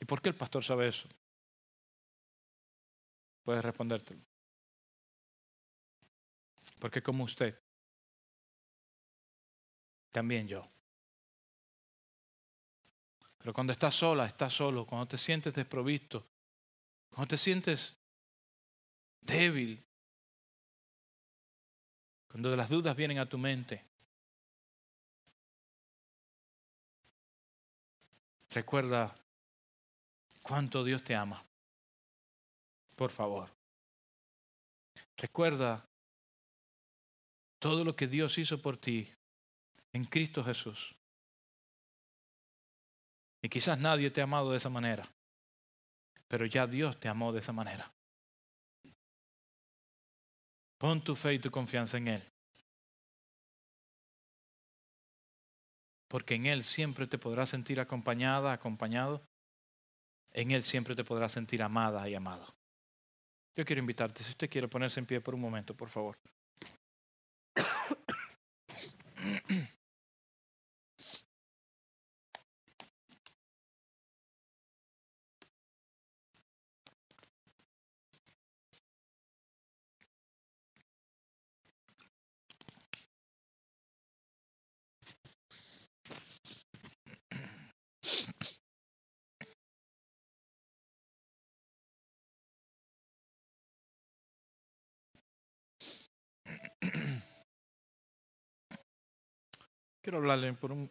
¿Y por qué el pastor sabe eso? Puedes respondértelo. Porque como usted, también yo Pero cuando estás sola, estás solo, cuando te sientes desprovisto, cuando te sientes débil, cuando las dudas vienen a tu mente, recuerda cuánto Dios te ama. Por favor. Recuerda todo lo que Dios hizo por ti en Cristo Jesús. Y quizás nadie te ha amado de esa manera, pero ya Dios te amó de esa manera. Pon tu fe y tu confianza en Él. Porque en Él siempre te podrás sentir acompañada, acompañado. En Él siempre te podrás sentir amada y amado. Yo quiero invitarte, si usted quiere ponerse en pie por un momento, por favor. Quiero hablarle por un,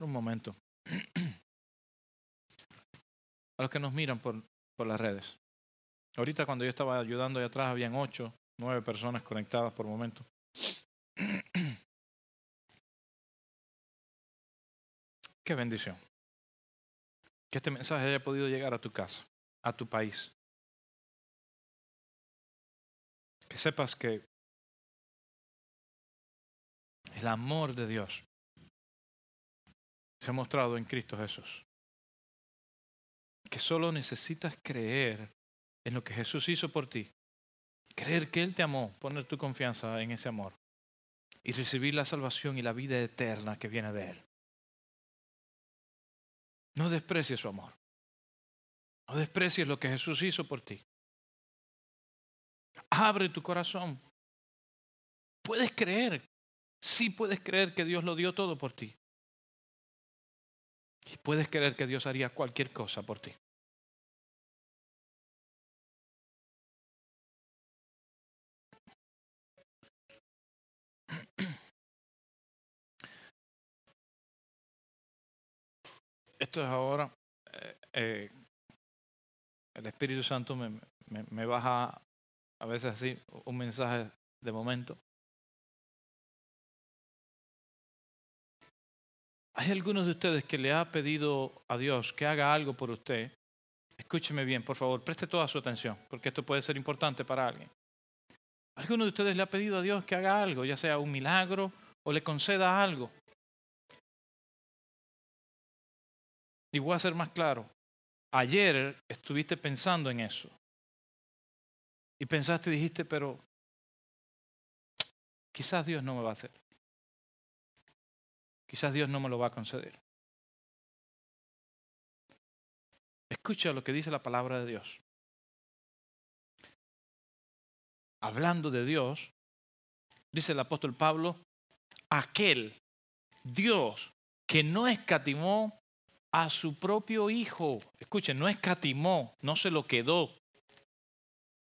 momento a los que nos miran por, por las redes. Ahorita cuando yo estaba ayudando allá atrás habían ocho, nueve personas conectadas por momento. Qué bendición. Que este mensaje haya podido llegar a tu casa, a tu país. Que sepas que el amor de Dios se ha mostrado en Cristo Jesús. Que solo necesitas creer en lo que Jesús hizo por ti. Creer que Él te amó, poner tu confianza en ese amor y recibir la salvación y la vida eterna que viene de Él. No desprecies su amor. No desprecies lo que Jesús hizo por ti. Abre tu corazón. Puedes creer Sí puedes creer que Dios lo dio todo por ti. Y puedes creer que Dios haría cualquier cosa por ti. Esto es ahora, eh, eh, el Espíritu Santo me, me baja a veces así un mensaje de momento. Hay algunos de ustedes que le ha pedido a Dios que haga algo por usted. Escúcheme bien, por favor, preste toda su atención, porque esto puede ser importante para alguien. Algunos de ustedes le ha pedido a Dios que haga algo, ya sea un milagro o le conceda algo. Y voy a ser más claro. Ayer estuviste pensando en eso. Y pensaste y dijiste, pero quizás Dios no me va a hacer quizás Dios no me lo va a conceder. Escucha lo que dice la palabra de Dios. Hablando de Dios, dice el apóstol Pablo, aquel Dios que no escatimó a su propio Hijo, escuchen, no escatimó, no se lo quedó,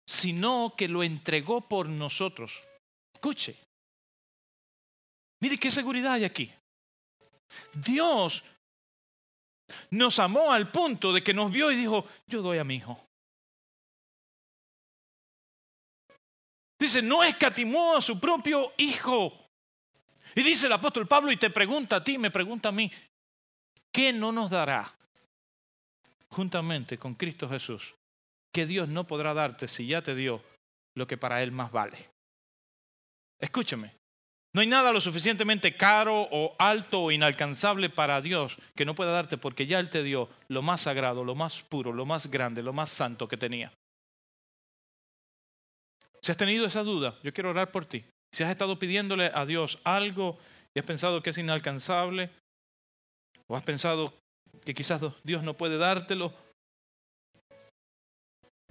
sino que lo entregó por nosotros. Escuche, mire qué seguridad hay aquí. Dios nos amó al punto de que nos vio y dijo, yo doy a mi hijo. Dice, no escatimó a su propio hijo. Y dice el apóstol Pablo y te pregunta a ti, me pregunta a mí, ¿qué no nos dará juntamente con Cristo Jesús? Que Dios no podrá darte si ya te dio lo que para Él más vale. Escúchame, no hay nada lo suficientemente caro o alto o inalcanzable para Dios que no pueda darte porque ya Él te dio lo más sagrado, lo más puro, lo más grande, lo más santo que tenía. Si has tenido esa duda, yo quiero orar por ti. Si has estado pidiéndole a Dios algo y has pensado que es inalcanzable, o has pensado que quizás Dios no puede dártelo,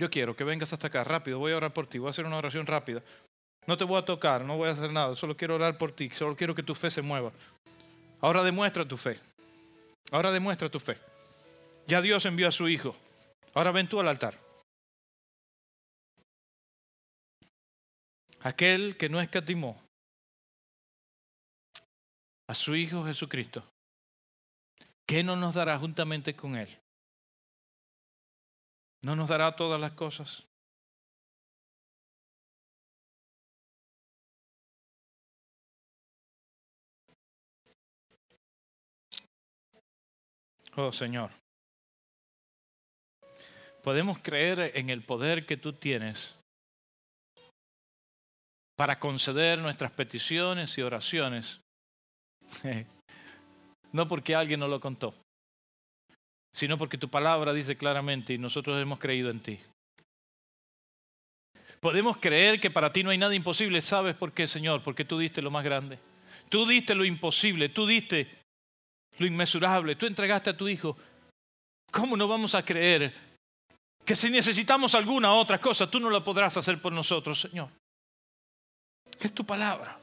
yo quiero que vengas hasta acá rápido. Voy a orar por ti. Voy a hacer una oración rápida. No te voy a tocar, no voy a hacer nada, solo quiero orar por ti, solo quiero que tu fe se mueva. Ahora demuestra tu fe. Ahora demuestra tu fe. Ya Dios envió a su Hijo. Ahora ven tú al altar. Aquel que no escatimó a su Hijo Jesucristo, ¿qué no nos dará juntamente con Él? ¿No nos dará todas las cosas? Oh Señor, podemos creer en el poder que tú tienes para conceder nuestras peticiones y oraciones. No porque alguien nos lo contó, sino porque tu palabra dice claramente y nosotros hemos creído en ti. Podemos creer que para ti no hay nada imposible. ¿Sabes por qué, Señor? Porque tú diste lo más grande. Tú diste lo imposible. Tú diste lo inmesurable. Tú entregaste a tu Hijo. ¿Cómo no vamos a creer que si necesitamos alguna otra cosa, tú no la podrás hacer por nosotros, Señor? Es tu palabra.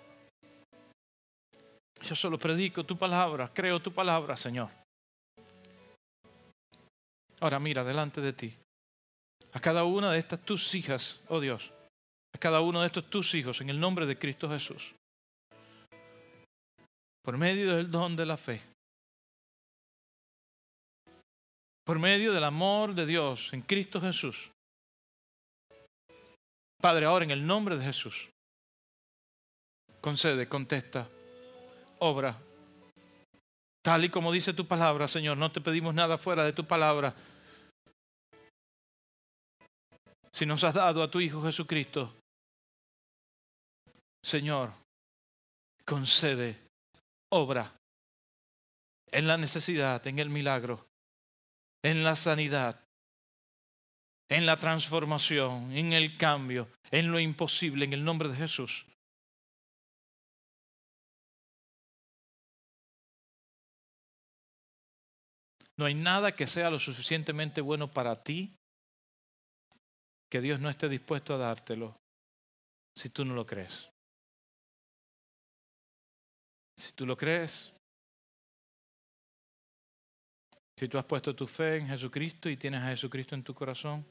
Yo solo predico tu palabra, creo tu palabra, Señor. Ahora mira delante de ti a cada una de estas tus hijas, oh Dios, a cada uno de estos tus hijos en el nombre de Cristo Jesús. Por medio del don de la fe. Por medio del amor de Dios en Cristo Jesús. Padre, ahora en el nombre de Jesús, concede, contesta, obra. Tal y como dice tu palabra, Señor, no te pedimos nada fuera de tu palabra. Si nos has dado a tu Hijo Jesucristo, Señor, concede, obra en la necesidad, en el milagro, en la sanidad, en la transformación, en el cambio, en lo imposible, en el nombre de Jesús. No hay nada que sea lo suficientemente bueno para ti que Dios no esté dispuesto a dártelo si tú no lo crees. Si tú lo crees, si tú has puesto tu fe en Jesucristo y tienes a Jesucristo en tu corazón,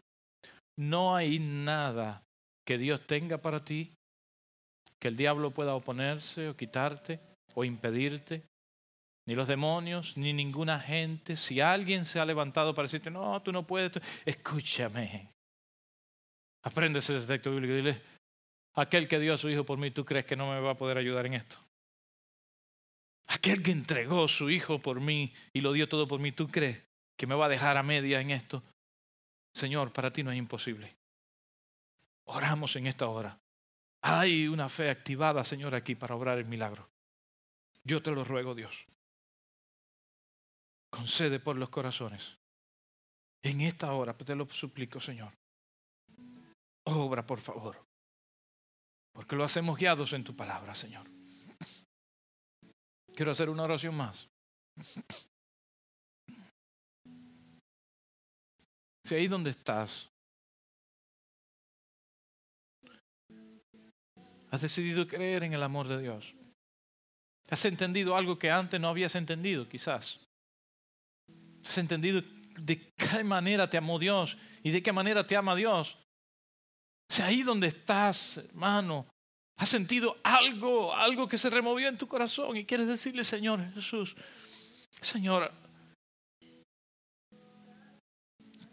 no hay nada que Dios tenga para ti que el diablo pueda oponerse o quitarte o impedirte ni los demonios, ni ninguna gente. Si alguien se ha levantado para decirte, no, tú no puedes, escúchame. Aprende ese texto bíblico y dile, aquel que dio a su hijo por mí, ¿tú crees que no me va a poder ayudar en esto? Aquel que entregó su hijo por mí y lo dio todo por mí, ¿tú crees que me va a dejar a media en esto? Señor, para ti no es imposible. Oramos en esta hora. Hay una fe activada, Señor, aquí para obrar el milagro. Yo te lo ruego, Dios concede por los corazones. En esta hora te lo suplico, Señor. Obra, por favor. Porque lo hacemos guiados en tu palabra, Señor. Quiero hacer una oración más. Si ahí donde estás, has decidido creer en el amor de Dios. Has entendido algo que antes no habías entendido, quizás. ¿Has entendido de qué manera te amó Dios y de qué manera te ama Dios? Sea, ahí donde estás, hermano, has sentido algo, algo que se removió en tu corazón y quieres decirle, Señor Jesús, Señor,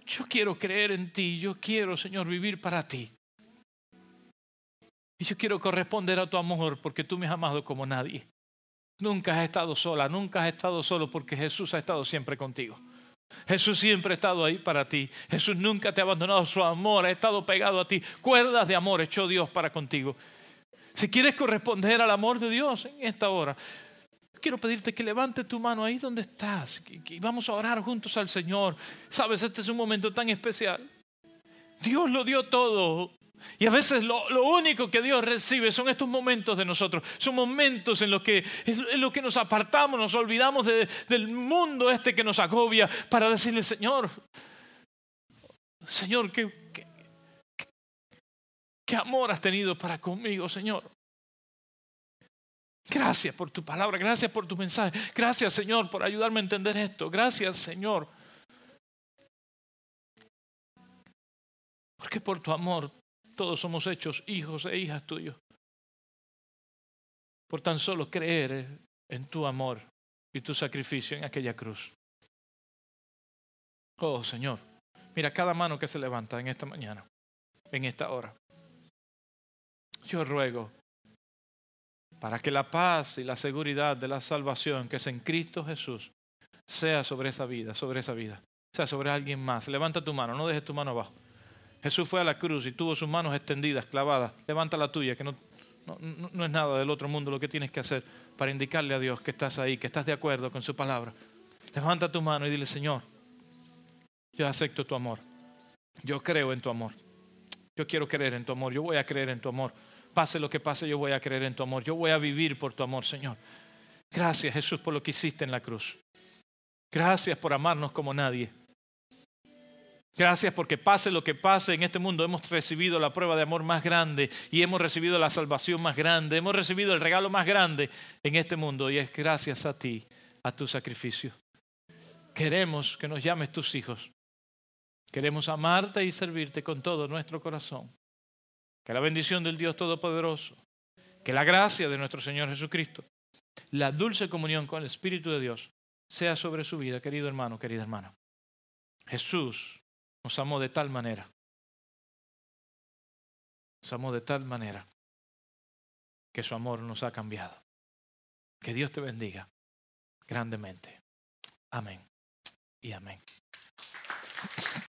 yo quiero creer en ti, yo quiero, Señor, vivir para ti. Y yo quiero corresponder a tu amor porque tú me has amado como nadie. Nunca has estado sola, nunca has estado solo porque Jesús ha estado siempre contigo. Jesús siempre ha estado ahí para ti. Jesús nunca te ha abandonado. Su amor ha estado pegado a ti. Cuerdas de amor echó Dios para contigo. Si quieres corresponder al amor de Dios en esta hora, quiero pedirte que levante tu mano ahí donde estás. Y vamos a orar juntos al Señor. Sabes, este es un momento tan especial. Dios lo dio todo y a veces lo, único que Dios recibe son estos momentos de nosotros. Son momentos en los que, en los que nos apartamos, nos olvidamos del mundo este que nos agobia para decirle, Señor, Señor, ¿qué, qué amor has tenido para conmigo, Señor? Gracias por tu palabra, gracias por tu mensaje. Gracias Señor por ayudarme a entender esto. Gracias Señor. Porque por tu amor todos somos hechos hijos e hijas tuyos. Por tan solo creer en tu amor y tu sacrificio en aquella cruz. Oh Señor, mira cada mano que se levanta en esta mañana, en esta hora. Yo ruego para que la paz y la seguridad de la salvación que es en Cristo Jesús sea sobre esa vida, sobre esa vida, sea sobre alguien más. Levanta tu mano, no dejes tu mano abajo. Jesús fue a la cruz y tuvo sus manos extendidas, clavadas. Levanta la tuya, que no, no, no, es nada del otro mundo lo que tienes que hacer para indicarle a Dios que estás ahí, que estás de acuerdo con su palabra. Levanta tu mano y dile, Señor, yo acepto tu amor. Yo creo en tu amor. Yo quiero creer en tu amor. Yo voy a creer en tu amor. Pase lo que pase, yo voy a creer en tu amor. Yo voy a vivir por tu amor, Señor. Gracias, Jesús, por lo que hiciste en la cruz. Gracias por amarnos como nadie. Gracias porque pase lo que pase en este mundo, hemos recibido la prueba de amor más grande y hemos recibido la salvación más grande, hemos recibido el regalo más grande en este mundo y es gracias a ti, a tu sacrificio. Queremos que nos llames tus hijos. Queremos amarte y servirte con todo nuestro corazón. Que la bendición del Dios Todopoderoso, que la gracia de nuestro Señor Jesucristo, la dulce comunión con el Espíritu de Dios sea sobre su vida, querido hermano, querida hermana. Jesús nos amó de tal manera. Nos amó de tal manera que su amor nos ha cambiado. Que Dios te bendiga grandemente. Amén y amén.